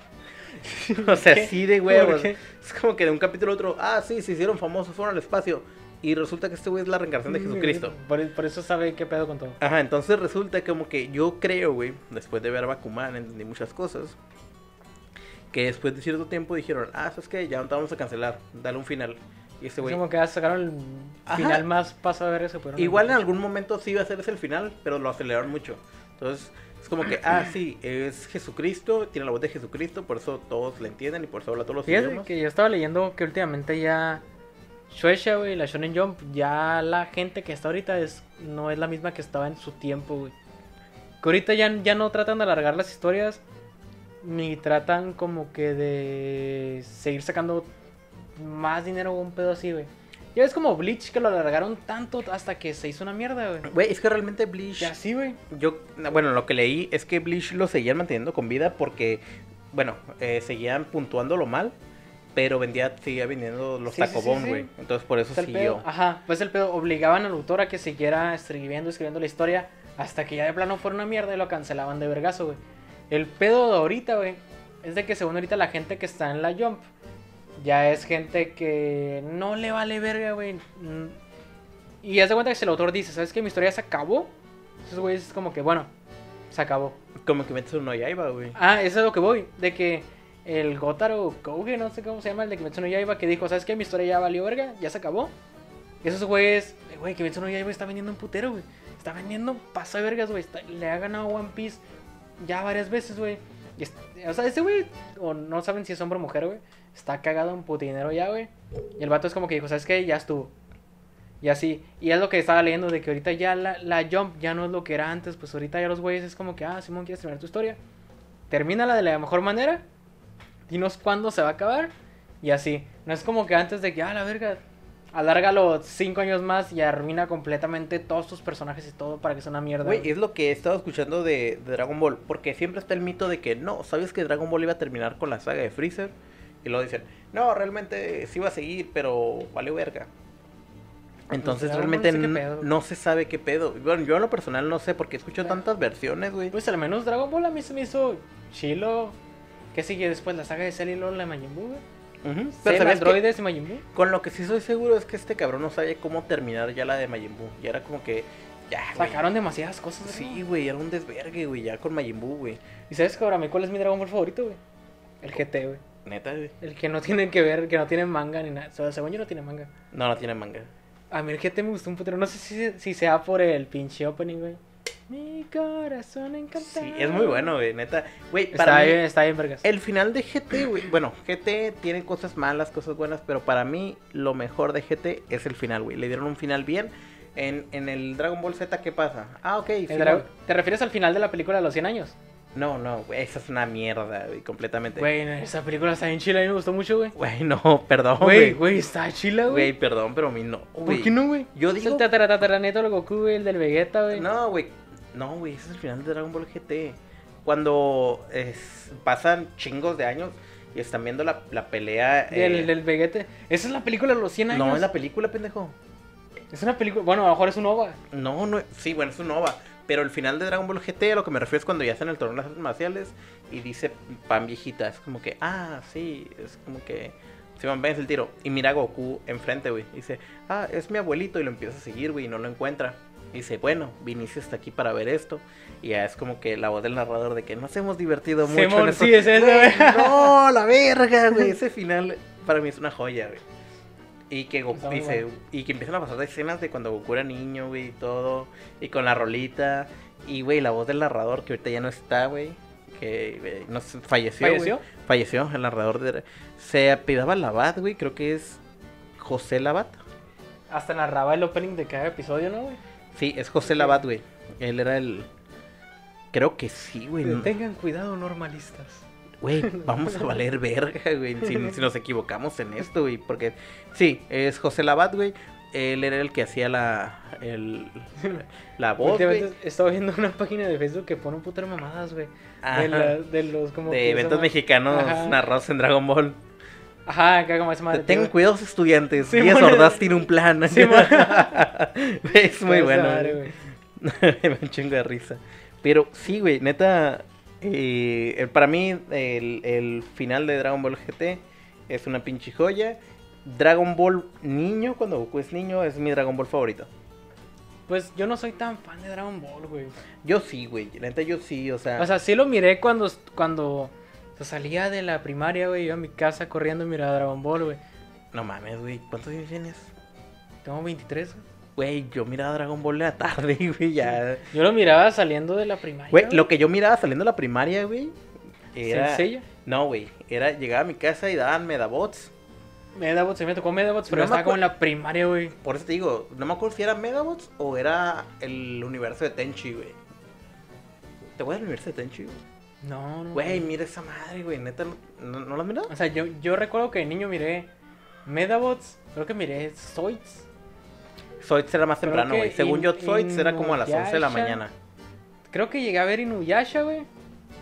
o sea, ¿Qué? sí de ¿Por huevos. Es como que de un capítulo a otro, ah, sí, se hicieron famosos, fueron al espacio. Y resulta que este güey es la reencarnación de Jesucristo. Por, por eso sabe qué pedo con todo. Ajá, entonces resulta como que yo creo, güey, después de ver Bakuman, entendí muchas cosas. Que después de cierto tiempo dijeron, ah, ¿sabes qué? Ya no te vamos a cancelar, dale un final. Y este Es güey. como que sacaron el Ajá. final más paso a ver ese. pero no. Igual en algún momento sí iba a ser ese el final, pero lo aceleraron mucho. Entonces, es como que, ah, sí, es Jesucristo, tiene la voz de Jesucristo, por eso todos le entienden y por eso habla todos los Fíjate idiomas. que yo estaba leyendo que últimamente ya Shueisha, güey, la Shonen Jump, ya la gente que está ahorita es no es la misma que estaba en su tiempo, güey. Que ahorita ya, ya no tratan de alargar las historias, ni tratan como que de seguir sacando más dinero o un pedo así, güey. Ya ves como Bleach que lo alargaron tanto hasta que se hizo una mierda, güey. Güey, es que realmente Bleach, Ya sí, güey. yo, bueno, lo que leí es que Bleach lo seguían manteniendo con vida porque, bueno, eh, seguían puntuándolo mal, pero vendía, seguía vendiendo los Sí, sí, sí, tacobón, sí. güey. Entonces por eso el siguió. Ajá, pues el pedo obligaban al autor a que siguiera escribiendo, escribiendo la historia hasta que ya de plano fuera una mierda y lo cancelaban de vergazo, güey. El pedo de ahorita, güey, es de que según ahorita la gente que está en la Jump ya es gente que no le vale verga, güey. Mm. Y haz de cuenta que si el autor dice, ¿sabes qué? Mi historia se acabó. Esos güeyes es como que, bueno, se acabó. Como que Metsu no Yaiba, güey. Ah, eso es lo que voy. De que el Gotaro Kouge, no sé cómo se llama, el de Kimetsu no Yaiba, que dijo, ¿sabes qué? Mi historia ya valió verga, ya se acabó. Esos güeyes, güey, Kimetsu no Yaiba está vendiendo un putero, güey. Está vendiendo paso de vergas, güey. Le ha ganado One Piece ya varias veces, güey. O sea, ese güey, o no saben si es hombre o mujer, güey. Está cagado en putinero ya, güey. Y el vato es como que dijo, ¿sabes qué? Ya estuvo. Y así. Y es lo que estaba leyendo de que ahorita ya la, la Jump ya no es lo que era antes. Pues ahorita ya los güeyes es como que, ah, Simón, ¿quieres terminar tu historia? Termínala de la mejor manera. Dinos cuándo se va a acabar. Y así. No es como que antes de que, ah, la verga. Alárgalo cinco años más y arruina completamente todos tus personajes y todo para que sea una mierda. Güey, es lo que he estado escuchando de, de Dragon Ball. Porque siempre está el mito de que no, ¿sabes que Dragon Ball iba a terminar con la saga de Freezer? Y luego dicen, no, realmente sí iba a seguir, pero vale verga. Entonces Dragon Ball realmente no se sabe qué pedo. Bueno, yo en lo personal no sé porque escucho Claro. tantas versiones, güey. Pues al menos Dragon Ball a mí se me hizo chilo. ¿Qué sigue después? La saga de Cell y luego la de Majin Buu. Pero ¿sabes qué? androides y Majin Buu. Con lo que sí soy seguro es que este cabrón no sabía cómo terminar ya la de Majin Buu. Ya era como que, ya, güey. Sacaron demasiadas cosas. Sí, güey. era un desvergue, güey, ya con Majin Buu, güey. ¿Y sabes mí cuál es mi Dragon Ball favorito, güey? El GT, güey. Neta, güey. El que no tiene que ver, que no tiene manga ni nada. O sea, según yo no tiene manga. No, no tiene manga. A mí el GT me gustó un putero. No sé si, si sea por el pinche opening, güey. Mi corazón encantado. Sí, es muy bueno, güey, neta. Güey, Está mí, bien, está bien, vergas. el final de GT, güey. Bueno, GT tiene cosas malas, cosas buenas, pero para mí lo mejor de GT es el final, güey. Le dieron un final bien. En, en el Dragon Ball Z, ¿qué pasa? Ah, ok. ¿Te refieres al final de la película de los 100 años? No, no, güey, esa es una mierda, güey, completamente. Güey, esa película está bien chila, a mí me gustó mucho, güey. Güey, no, perdón, Güey, güey. está chila, Güey, güey. perdón, pero a mí no, ¿Por güey. qué no, güey? Yo Es el digo... tataratataranieto del Goku, güey, el del Vegeta, güey. No, güey. No, güey, ese es el final de Dragon Ball GT. Cuando es- pasan chingos de años y están viendo la, la pelea. eh, Del, del Vegeta. Esa es la película de los 100 años. no, es la película, pendejo. Es una película. Bueno, a lo mejor es un OVA. No, no, sí, bueno, es un OVA. Pero el final de Dragon Ball GT, a lo que me refiero es cuando ya hacen el torneo de las artes marciales y dice pan viejita. Es como que, ah, sí, es como que. Se van, ves el tiro. Y mira a Goku enfrente, güey. Dice, ah, es mi abuelito. Y lo empieza a seguir, güey, y no lo encuentra. Dice, bueno, viniste hasta aquí para ver esto. Y ya es como que la voz del narrador de que nos hemos divertido mucho. en Simón, esto". sí, es eso, Güey, güey. No, la verga, güey. Ese final para mí es una joya, güey. Y que Goku y que empiezan a pasar escenas de cuando Goku era niño, güey, y todo. Y con la rolita. Y, güey, la voz del narrador, que ahorita ya no está, güey. Que güey, no falleció. güey. ¿Falleció? Falleció, el narrador de. Se apellidaba Labat, güey, creo que es José Labat. Hasta narraba el opening de cada episodio, ¿no, güey? Sí, es José Labat, güey. Él era el. Creo que sí, güey. Tengan cuidado, normalistas. Güey, vamos a valer verga, güey. Si, si nos equivocamos en esto, güey. Porque sí, es José Labat, güey. Él era el que hacía la. El, la voz, güey. Estaba viendo una página de Facebook que pone de mamadas, güey. De, la- de los como De eventos mexicanos Ajá. narrados en Dragon Ball. Ajá, que como esa madre. Tengan cuidado, estudiantes. Sí, Díaz Ordaz tiene un plan. Sí, es muy bueno. madre, güey. güey. Me da un chingo de risa. Pero sí, güey, neta. Eh, el- para mí, el, el final de Dragon Ball GT es una pinche joya. Dragon Ball niño, cuando Goku es niño, es mi Dragon Ball favorito. Pues yo no soy tan fan de Dragon Ball, güey. Yo sí, güey. La neta, yo sí, o sea. O sea, sí lo miré cuando, cuando salía de la primaria, güey. Iba a mi casa corriendo y miraba Dragon Ball, güey. No mames, güey. ¿Cuántos años tienes? Tengo 23, güey. Güey, yo miraba Dragon Ball de la tarde, güey, ya. Yo lo miraba saliendo de la primaria. Güey, lo que yo miraba saliendo de la primaria, güey. Era... ¿Sencillo? No, güey. Era llegar a mi casa y daban Medabots. Medabots, se me tocó Medabots, pero No estaba como en la primaria, güey. Por eso te digo, no me acuerdo si era Medabots o era el universo de Tenchi, güey. ¿Te acuerdas del universo de Tenchi, güey? No, no. Güey, mira esa madre, güey. Neta, ¿no, no la has mirado? O sea, yo, yo recuerdo que de niño miré Medabots, creo que miré Zoids. Zoids era más Creo temprano, que güey. Según yo, In- Zoids era como a las 11 de la mañana. Creo que llegué a ver Inuyasha, güey.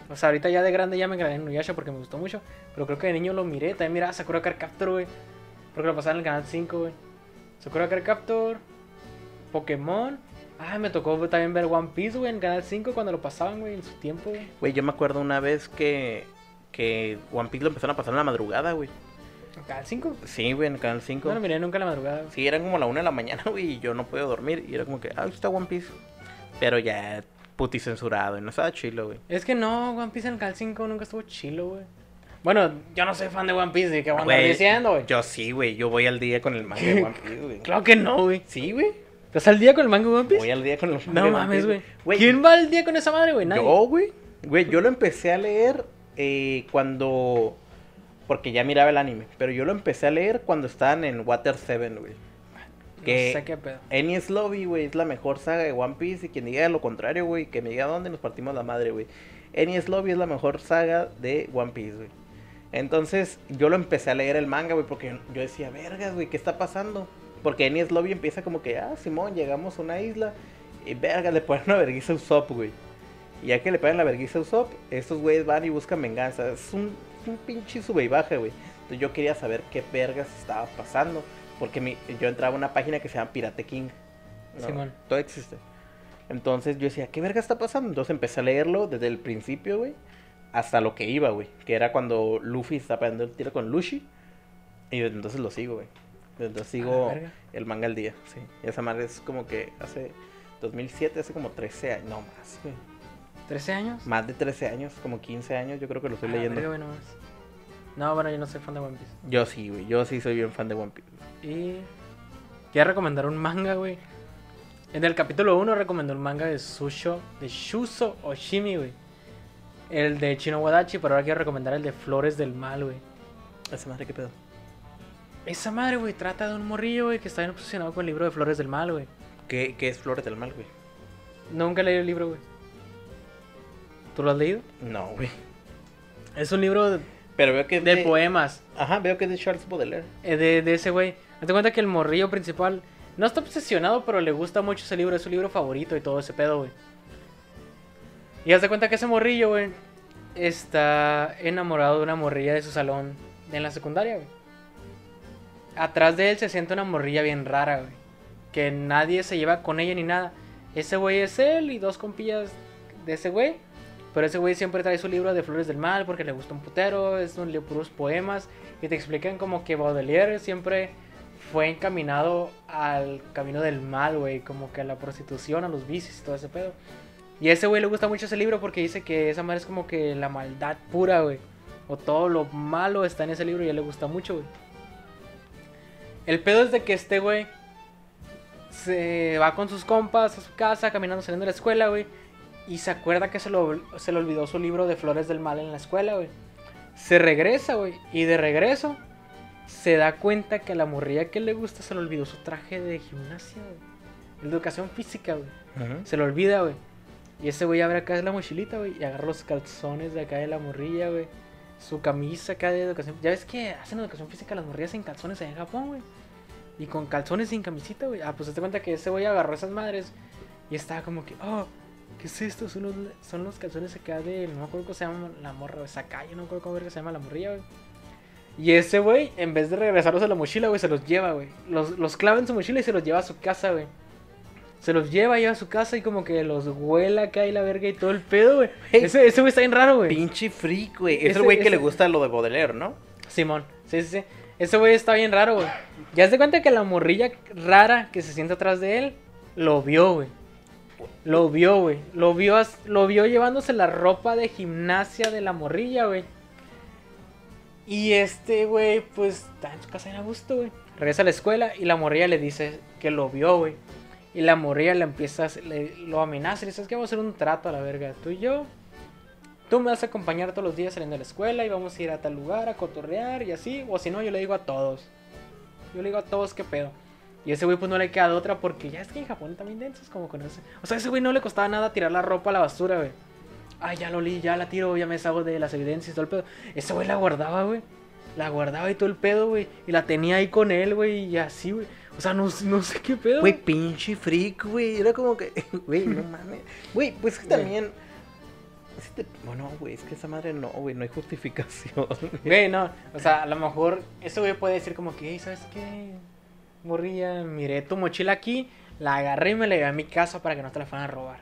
O sea, ahorita ya de grande ya me grabé en Inuyasha porque me gustó mucho. Pero creo que de niño lo miré. También miraba Sakura Card Captor, güey. Porque lo pasaba en el canal 5, güey. Sakura Card Captor, Pokémon. Ah, me tocó también ver One Piece, güey, en canal 5 cuando lo pasaban, güey, en su tiempo, güey. Güey, yo me acuerdo una vez que, que One Piece lo empezaron a pasar en la madrugada, güey. ¿En canal 5? Sí, güey, en canal 5. No lo miré nunca en la madrugada. Sí, eran como la una de la mañana, güey, y yo no puedo dormir. Y era como que, ah, está One Piece. Pero ya puti censurado, y no estaba chilo, güey. Es que no, One Piece en el canal 5 nunca estuvo chilo, güey. Bueno, yo no soy fan de One Piece, ¿de qué a Güey, diciendo, güey? Yo sí, güey, yo voy al día con el manga de One Piece, güey. Claro que no, güey. Sí, güey. ¿Estás al día con el manga de One Piece? Voy al día con el manga No de One mames, güey. ¿Quién va al día con esa madre, güey? Nadie. Yo, güey. Güey, yo lo empecé a leer eh, cuando... Porque ya miraba el anime. Pero yo lo empecé a leer cuando estaban en Water 7, güey. que- No sé qué pedo. Enies Lobby, güey, es la mejor saga de One Piece. Y quien diga lo contrario, güey, que me diga dónde nos partimos la madre, güey. Enies Lobby es la mejor saga de One Piece, güey. Entonces, yo lo empecé a leer el manga, güey, porque yo decía, vergas, güey, ¿qué está pasando? Porque Enies Lobby empieza como que, ah, Simón, llegamos a una isla. Y verga, le ponen una vergüenza a Usopp, güey. Y ya que le ponen la vergüenza a Usopp, estos güeyes van y buscan venganza. Es un, un pinche sube y baja, güey. Entonces yo quería saber qué vergas estaba pasando. Porque mi- yo entraba a una página que se llama Pirate King. No, Simón. Todo existe. Entonces yo decía, ¿qué verga está pasando? Entonces empecé a leerlo desde el principio, güey. Hasta lo que iba, güey. Que era cuando Luffy está pegando el tiro con Lucy. Y desde entonces lo sigo, güey. Desde entonces sigo Ah, el manga al día, sí. Y esa madre es como que hace 2007, hace como 13 años. No más, güey. ¿13 años? Más de 13 años, como 15 años, yo creo que lo estoy Ah, leyendo. verga, güey, no bueno, yo no soy fan de One Piece. Yo sí, güey. Yo sí soy bien fan de One Piece. Y. Quiero recomendar un manga, güey. En el capítulo 1 recomendó un manga de Susho, de Shuso Oshimi, güey. El de Chino Wadachi, pero ahora quiero recomendar el de Flores del Mal, güey. Esa madre, ¿qué pedo? Esa madre, güey, trata de un morrillo, güey, que está bien obsesionado con el libro de Flores del Mal, güey. ¿Qué, qué es Flores del Mal, güey? Nunca leído el libro, güey. ¿Tú lo has leído? No, güey. Es un libro de, Pero veo que de poemas. Ajá, veo que es de Charles Baudelaire. eh, de, de ese güey. Hazte cuenta que el morrillo principal no está obsesionado, pero le gusta mucho ese libro. Es su libro favorito y todo ese pedo, güey. Y haz de cuenta que ese morrillo, güey, está enamorado de una morrilla de su salón en la secundaria, güey. Atrás de él se siente una morrilla bien rara, güey. Que nadie se lleva con ella ni nada. Ese güey es él y dos compillas de ese güey. Pero ese güey siempre trae su libro de Flores del Mal porque le gusta un putero. Es un libro puros poemas. Y te explican como que Baudelaire siempre fue encaminado al camino del mal, güey. Como que a la prostitución, a los vicios y todo ese pedo. Y a ese güey le gusta mucho ese libro porque dice que esa madre es como que la maldad pura, güey. O todo lo malo está en ese libro y a le gusta mucho, güey. El pedo es de que este güey se va con sus compas a su casa, caminando saliendo de la escuela, güey. Y se acuerda que se, lo, se le olvidó su libro de Flores del Mal en la escuela, güey. Se regresa, güey. Y de regreso se da cuenta que a la morrilla que le gusta se le olvidó su traje de gimnasia, güey. Educación física, güey. Se le olvida, güey. Y ese güey abre acá la mochilita, güey. Y agarra los calzones de acá de la morrilla, güey. Su camisa acá de educación. Ya ves que hacen educación física las morrillas sin calzones allá en Japón, güey. Y con calzones sin camisita, güey. Ah, pues te cuenta que ese güey agarró esas madres. Y estaba como que, oh, ¿qué es esto? Son los, son los calzones acá de. No me acuerdo cómo se llama la morra, güey. Sakai, no me acuerdo cómo se llama la morrilla, güey. Y ese güey, en vez de regresarlos a la mochila, güey, se los lleva, güey. Los, los clava en su mochila y se los lleva a su casa, güey. Se los lleva, lleva a su casa y como que los huela acá y la verga y todo el pedo, güey. Ese, ese güey está bien raro, güey. Pinche freak, güey. Es Ese- el güey que le gusta lo de Baudelaire, ¿no? Simón, sí, sí, sí. ese güey está bien raro, güey. Ya se cuenta que la morrilla rara que se sienta atrás de él lo vio, güey. Lo vio, güey. Lo vio, lo vio llevándose la ropa de gimnasia de la morrilla, güey. Y este, güey, pues está en su casa en a gusto, güey. Regresa a la escuela y la morrilla le dice que lo vio, güey. Y la morrilla le empieza, le, lo amenaza y le dice, es que vamos a hacer un trato a la verga. Tú y yo, tú me vas a acompañar todos los días saliendo de la escuela y vamos a ir a tal lugar a cotorrear y así. O si no, yo le digo a todos. Yo le digo a todos qué pedo. Y ese güey pues no le queda de otra porque ya es que en Japón también densos como con ese. O sea, ese güey no le costaba nada tirar la ropa a la basura, güey. Ay, ya lo li, ya la tiro, ya me deshago de las evidencias y todo el pedo. Ese güey la guardaba, güey. La guardaba y todo el pedo, güey. Y la tenía ahí con él, güey. Y así, güey. O sea, no, no sé qué pedo. Güey, pinche freak, güey. Era como que, güey, no mames. Güey, pues que también. Bueno, güey, es que esa madre no, güey, no hay justificación. Güey, no. O sea, a lo mejor ese güey puede decir como que, "Ey, ¿sabes qué? Morrilla, miré tu mochila aquí, la agarré y me la llevé a mi casa para que no te la fueran a robar.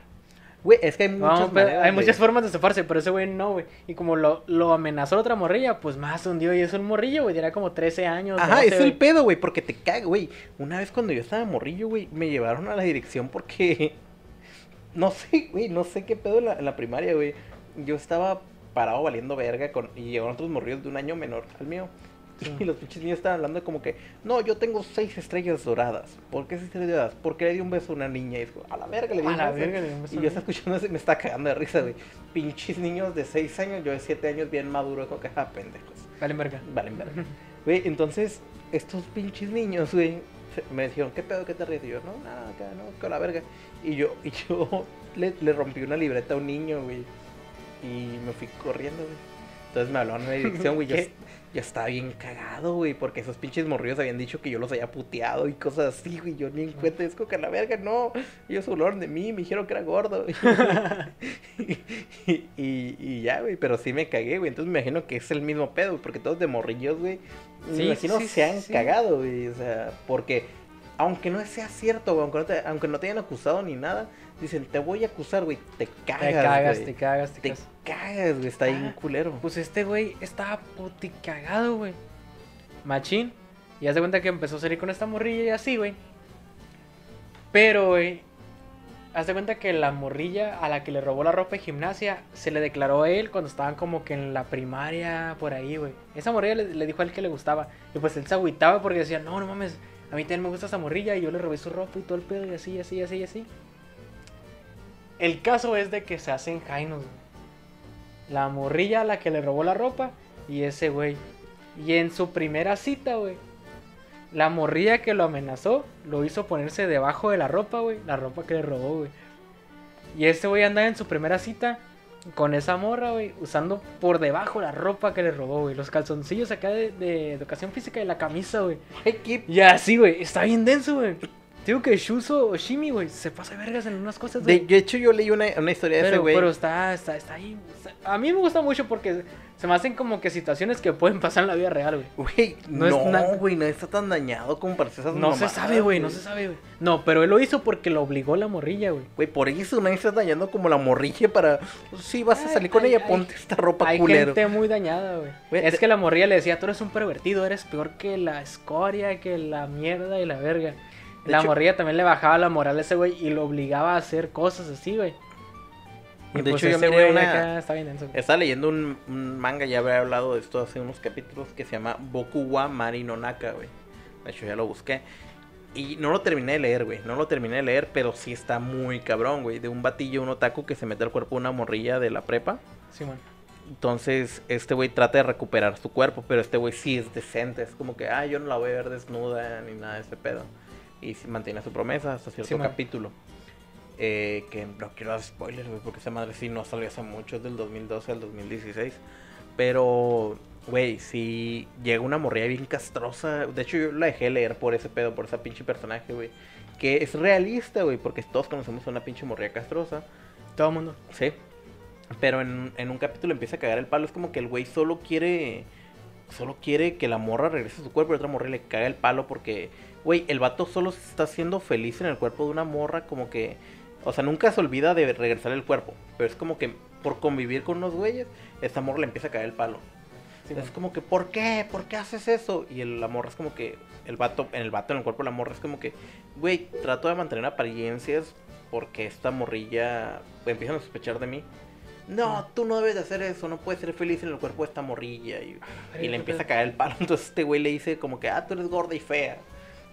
Güey, es que hay muchas No, pero maneras, hay güey. muchas formas de zafarse, pero ese güey no, güey. Y como lo, lo amenazó la otra morrilla, pues más hundió y es un morrillo, güey. Como 13 años. Ajá, 12, es el pedo, güey, porque te caga, güey. Una vez cuando yo estaba morrillo, güey, me llevaron a la dirección porque. No sé, güey, no sé qué pedo en la, en la primaria, güey. Yo estaba parado valiendo verga con, y llegaron otros morrillos de un año menor al mío. Y los pinches niños estaban hablando como que, no, yo tengo seis estrellas doradas. ¿Por qué seis estrellas doradas? Porque le di un beso a una niña. Y es como, a la verga le di un beso". verga le di un beso a Y yo estaba escuchando eso y me estaba cagando de risa, güey. Pinches niños de seis años, yo de siete años bien maduro, que, ah, pendejos. Vale, verga. Valen verga. Güey, entonces, estos pinches niños, güey, me dijeron, ¿qué pedo, qué te ríes? Y yo, no, nada, acá, no, con la verga. Y yo, y yo le, le rompí una libreta a un niño, güey. Y me fui corriendo, güey. Entonces me hablaron de dirección, güey. Yo. Yo estaba bien cagado, güey, porque esos pinches morrillos habían dicho que yo los había puteado y cosas así, güey. Yo ni en cuenta, es como que a la verga, no. Ellos hablaron de mí, me dijeron que era gordo. y, y, y ya, güey, pero sí me cagué, güey. Entonces me imagino que es el mismo pedo, porque todos de morrillos, güey, me imagino sí, se han sí. cagado, güey. O sea, porque aunque no sea cierto, güey, aunque no te, aunque no te hayan acusado ni nada, dicen, te voy a acusar, güey, te cagas, Te cagas, güey. te cagas, te Te cagas. cagas, güey, está bien Ah, culero. Pues este güey estaba puti cagado, güey. Machín. Y haz de cuenta que empezó a salir con esta morrilla y así, güey. Pero, güey. Haz de cuenta que la morrilla a la que le robó la ropa de gimnasia se le declaró a él cuando estaban como que en la primaria, por ahí, güey. Esa morrilla le, le dijo a él que le gustaba. Y pues él se agüitaba porque decía, no, no mames, a mí también me gusta esa morrilla. Y yo le robé su ropa y todo el pedo y así, así, así, así. El caso es de que se hacen jainos. La morrilla a la que le robó la ropa y ese güey. Y en su primera cita, güey. La morrilla que lo amenazó lo hizo ponerse debajo de la ropa, güey. La ropa que le robó, güey. Y ese güey andaba en su primera cita con esa morra, güey. Usando por debajo la ropa que le robó, güey. Los calzoncillos acá de, de educación física y la camisa, güey. Y así, güey. Está bien denso, güey. Digo que Shuso Oshimi, güey, se pasa vergas en unas cosas, güey. de hecho, yo leí una, una historia de ese güey. pero está, está, está ahí. está- A mí me gusta mucho porque se me hacen como que situaciones que pueden pasar en la vida real, güey. Güey, No no, güey, no está tan dañado como parece esas No se sabe, güey, no se sabe, güey. No, pero él lo hizo porque lo obligó la morrilla, güey. Güey, por eso nadie está dañando como la morrilla para... sí, vas a Ay, salir con ella, ay. ponte esta ropa Hay culero. gente muy dañada, güey. Es que la morrilla le decía, tú eres un pervertido, eres peor que la escoria, que la mierda y la verga. De la hecho- morrilla también le bajaba la moral a ese güey y lo obligaba a hacer cosas así, güey. Y De pues hecho, yo ese miré güey una- acá está bien denso. Estaba leyendo un, un manga, ya había hablado de esto hace unos capítulos, que se llama Boku wa Mari no Naka, güey. De hecho, ya lo busqué. Y no lo terminé de leer, güey. No lo terminé de leer, pero sí está muy cabrón, güey. De un batillo, un otaku que se mete al cuerpo de una morrilla de la prepa. Simón. Entonces, este güey trata de recuperar su cuerpo, pero este güey sí es decente. Es como que, ah, yo no la voy a ver desnuda ni nada de ese pedo. Y mantiene su promesa hasta cierto Sí, capítulo. Eh, que no quiero dar spoilers, güey, porque esa madre sí no salió hace mucho, es del 2012 al 2016. Pero, güey, sí llega una morrilla bien castrosa. De hecho, yo la dejé leer por ese pedo, por esa pinche personaje, güey. Que es realista, güey, porque todos conocemos a una pinche morrilla castrosa. Todo el mundo. Sí. Pero en, en un capítulo empieza a cagar el palo. Es como que el güey solo quiere. Solo quiere que la morra regrese a su cuerpo y otra morra le caga el palo porque. Güey, el vato solo se está haciendo feliz en el cuerpo de una morra. Como que. O sea, nunca se olvida de regresar el cuerpo. Pero es como que por convivir con unos güeyes, esta morra le empieza a caer el palo. Sí, es como que, ¿por qué? ¿Por qué haces eso? Y el, la morra es como que, el vato, en el vato, en el cuerpo de la morra es como que, güey, trato de mantener apariencias porque esta morrilla empiezan a sospechar de mí. No, tú no debes de hacer eso, no puedes ser feliz en el cuerpo de esta morrilla. Y, y le empieza a caer el palo. Entonces este güey le dice como que, ah, tú eres gorda y fea.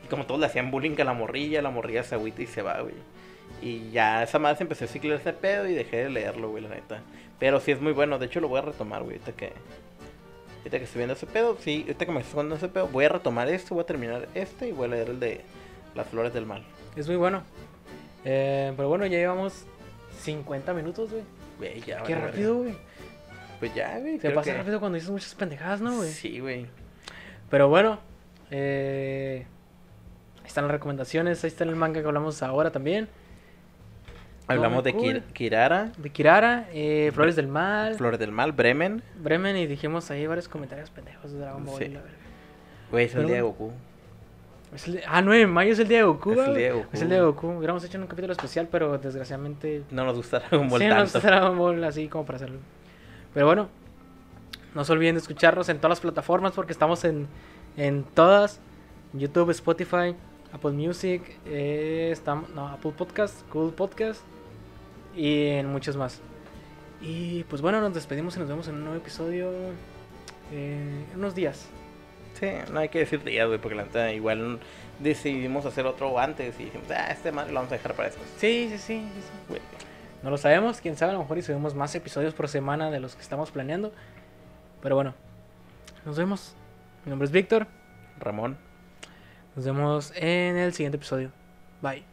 Y como todos le hacían bullying a la morrilla, la morrilla se agüita y se va, güey. Y ya esa madre se empezó a ciclar ese pedo y dejé de leerlo, güey, la neta. Pero sí es muy bueno, de hecho lo voy a retomar, güey, ahorita que... Ahorita que estoy viendo ese pedo, sí, ahorita que me estoy contando ese pedo, voy a retomar este, voy a terminar este y voy a leer el de Las Flores del Mal. Es muy bueno. Eh, pero bueno, ya llevamos 50 minutos, güey. Güey, ya, Qué vale, rápido, güey. Pues ya, güey. Se pasa que- rápido cuando dices muchas pendejadas, ¿no, güey? Sí, güey. Pero bueno, eh, están las recomendaciones, ahí está el manga que hablamos ahora también. Hablamos de. Kir- Kirara, De Kirara, eh, Flores del Mal, Flores del Mal, Bremen. Bremen y dijimos ahí varios comentarios pendejos de Dragon Ball. Sí. la verga. Güey, es el día de. Goku. Es el de- Ah, 9 de mayo es el día de Goku. Es el día de Goku. Es el día de Goku. Hubiéramos hecho un capítulo especial, pero desgraciadamente No nos gusta Dragon Ball sí, no tanto. está Dragon Ball así como para hacerlo. Pero bueno, no se olviden de escucharnos en todas las plataformas porque estamos en, en todas. YouTube, Spotify, Apple Music, eh, estamos, no, Apple Podcast, Google Podcast y en muchos más. Y pues bueno, nos despedimos y nos vemos en un nuevo episodio eh, en unos días. Sí, no hay que decir días, güey, porque la neta igual decidimos hacer otro antes y dijimos, ah, este madre lo vamos a dejar para después. Sí, sí, sí, sí. No lo sabemos, quién sabe, a lo mejor y subimos más episodios por semana de los que estamos planeando. Pero bueno, nos vemos. Mi nombre es Víctor. Ramón. Nos vemos en el siguiente episodio. Bye.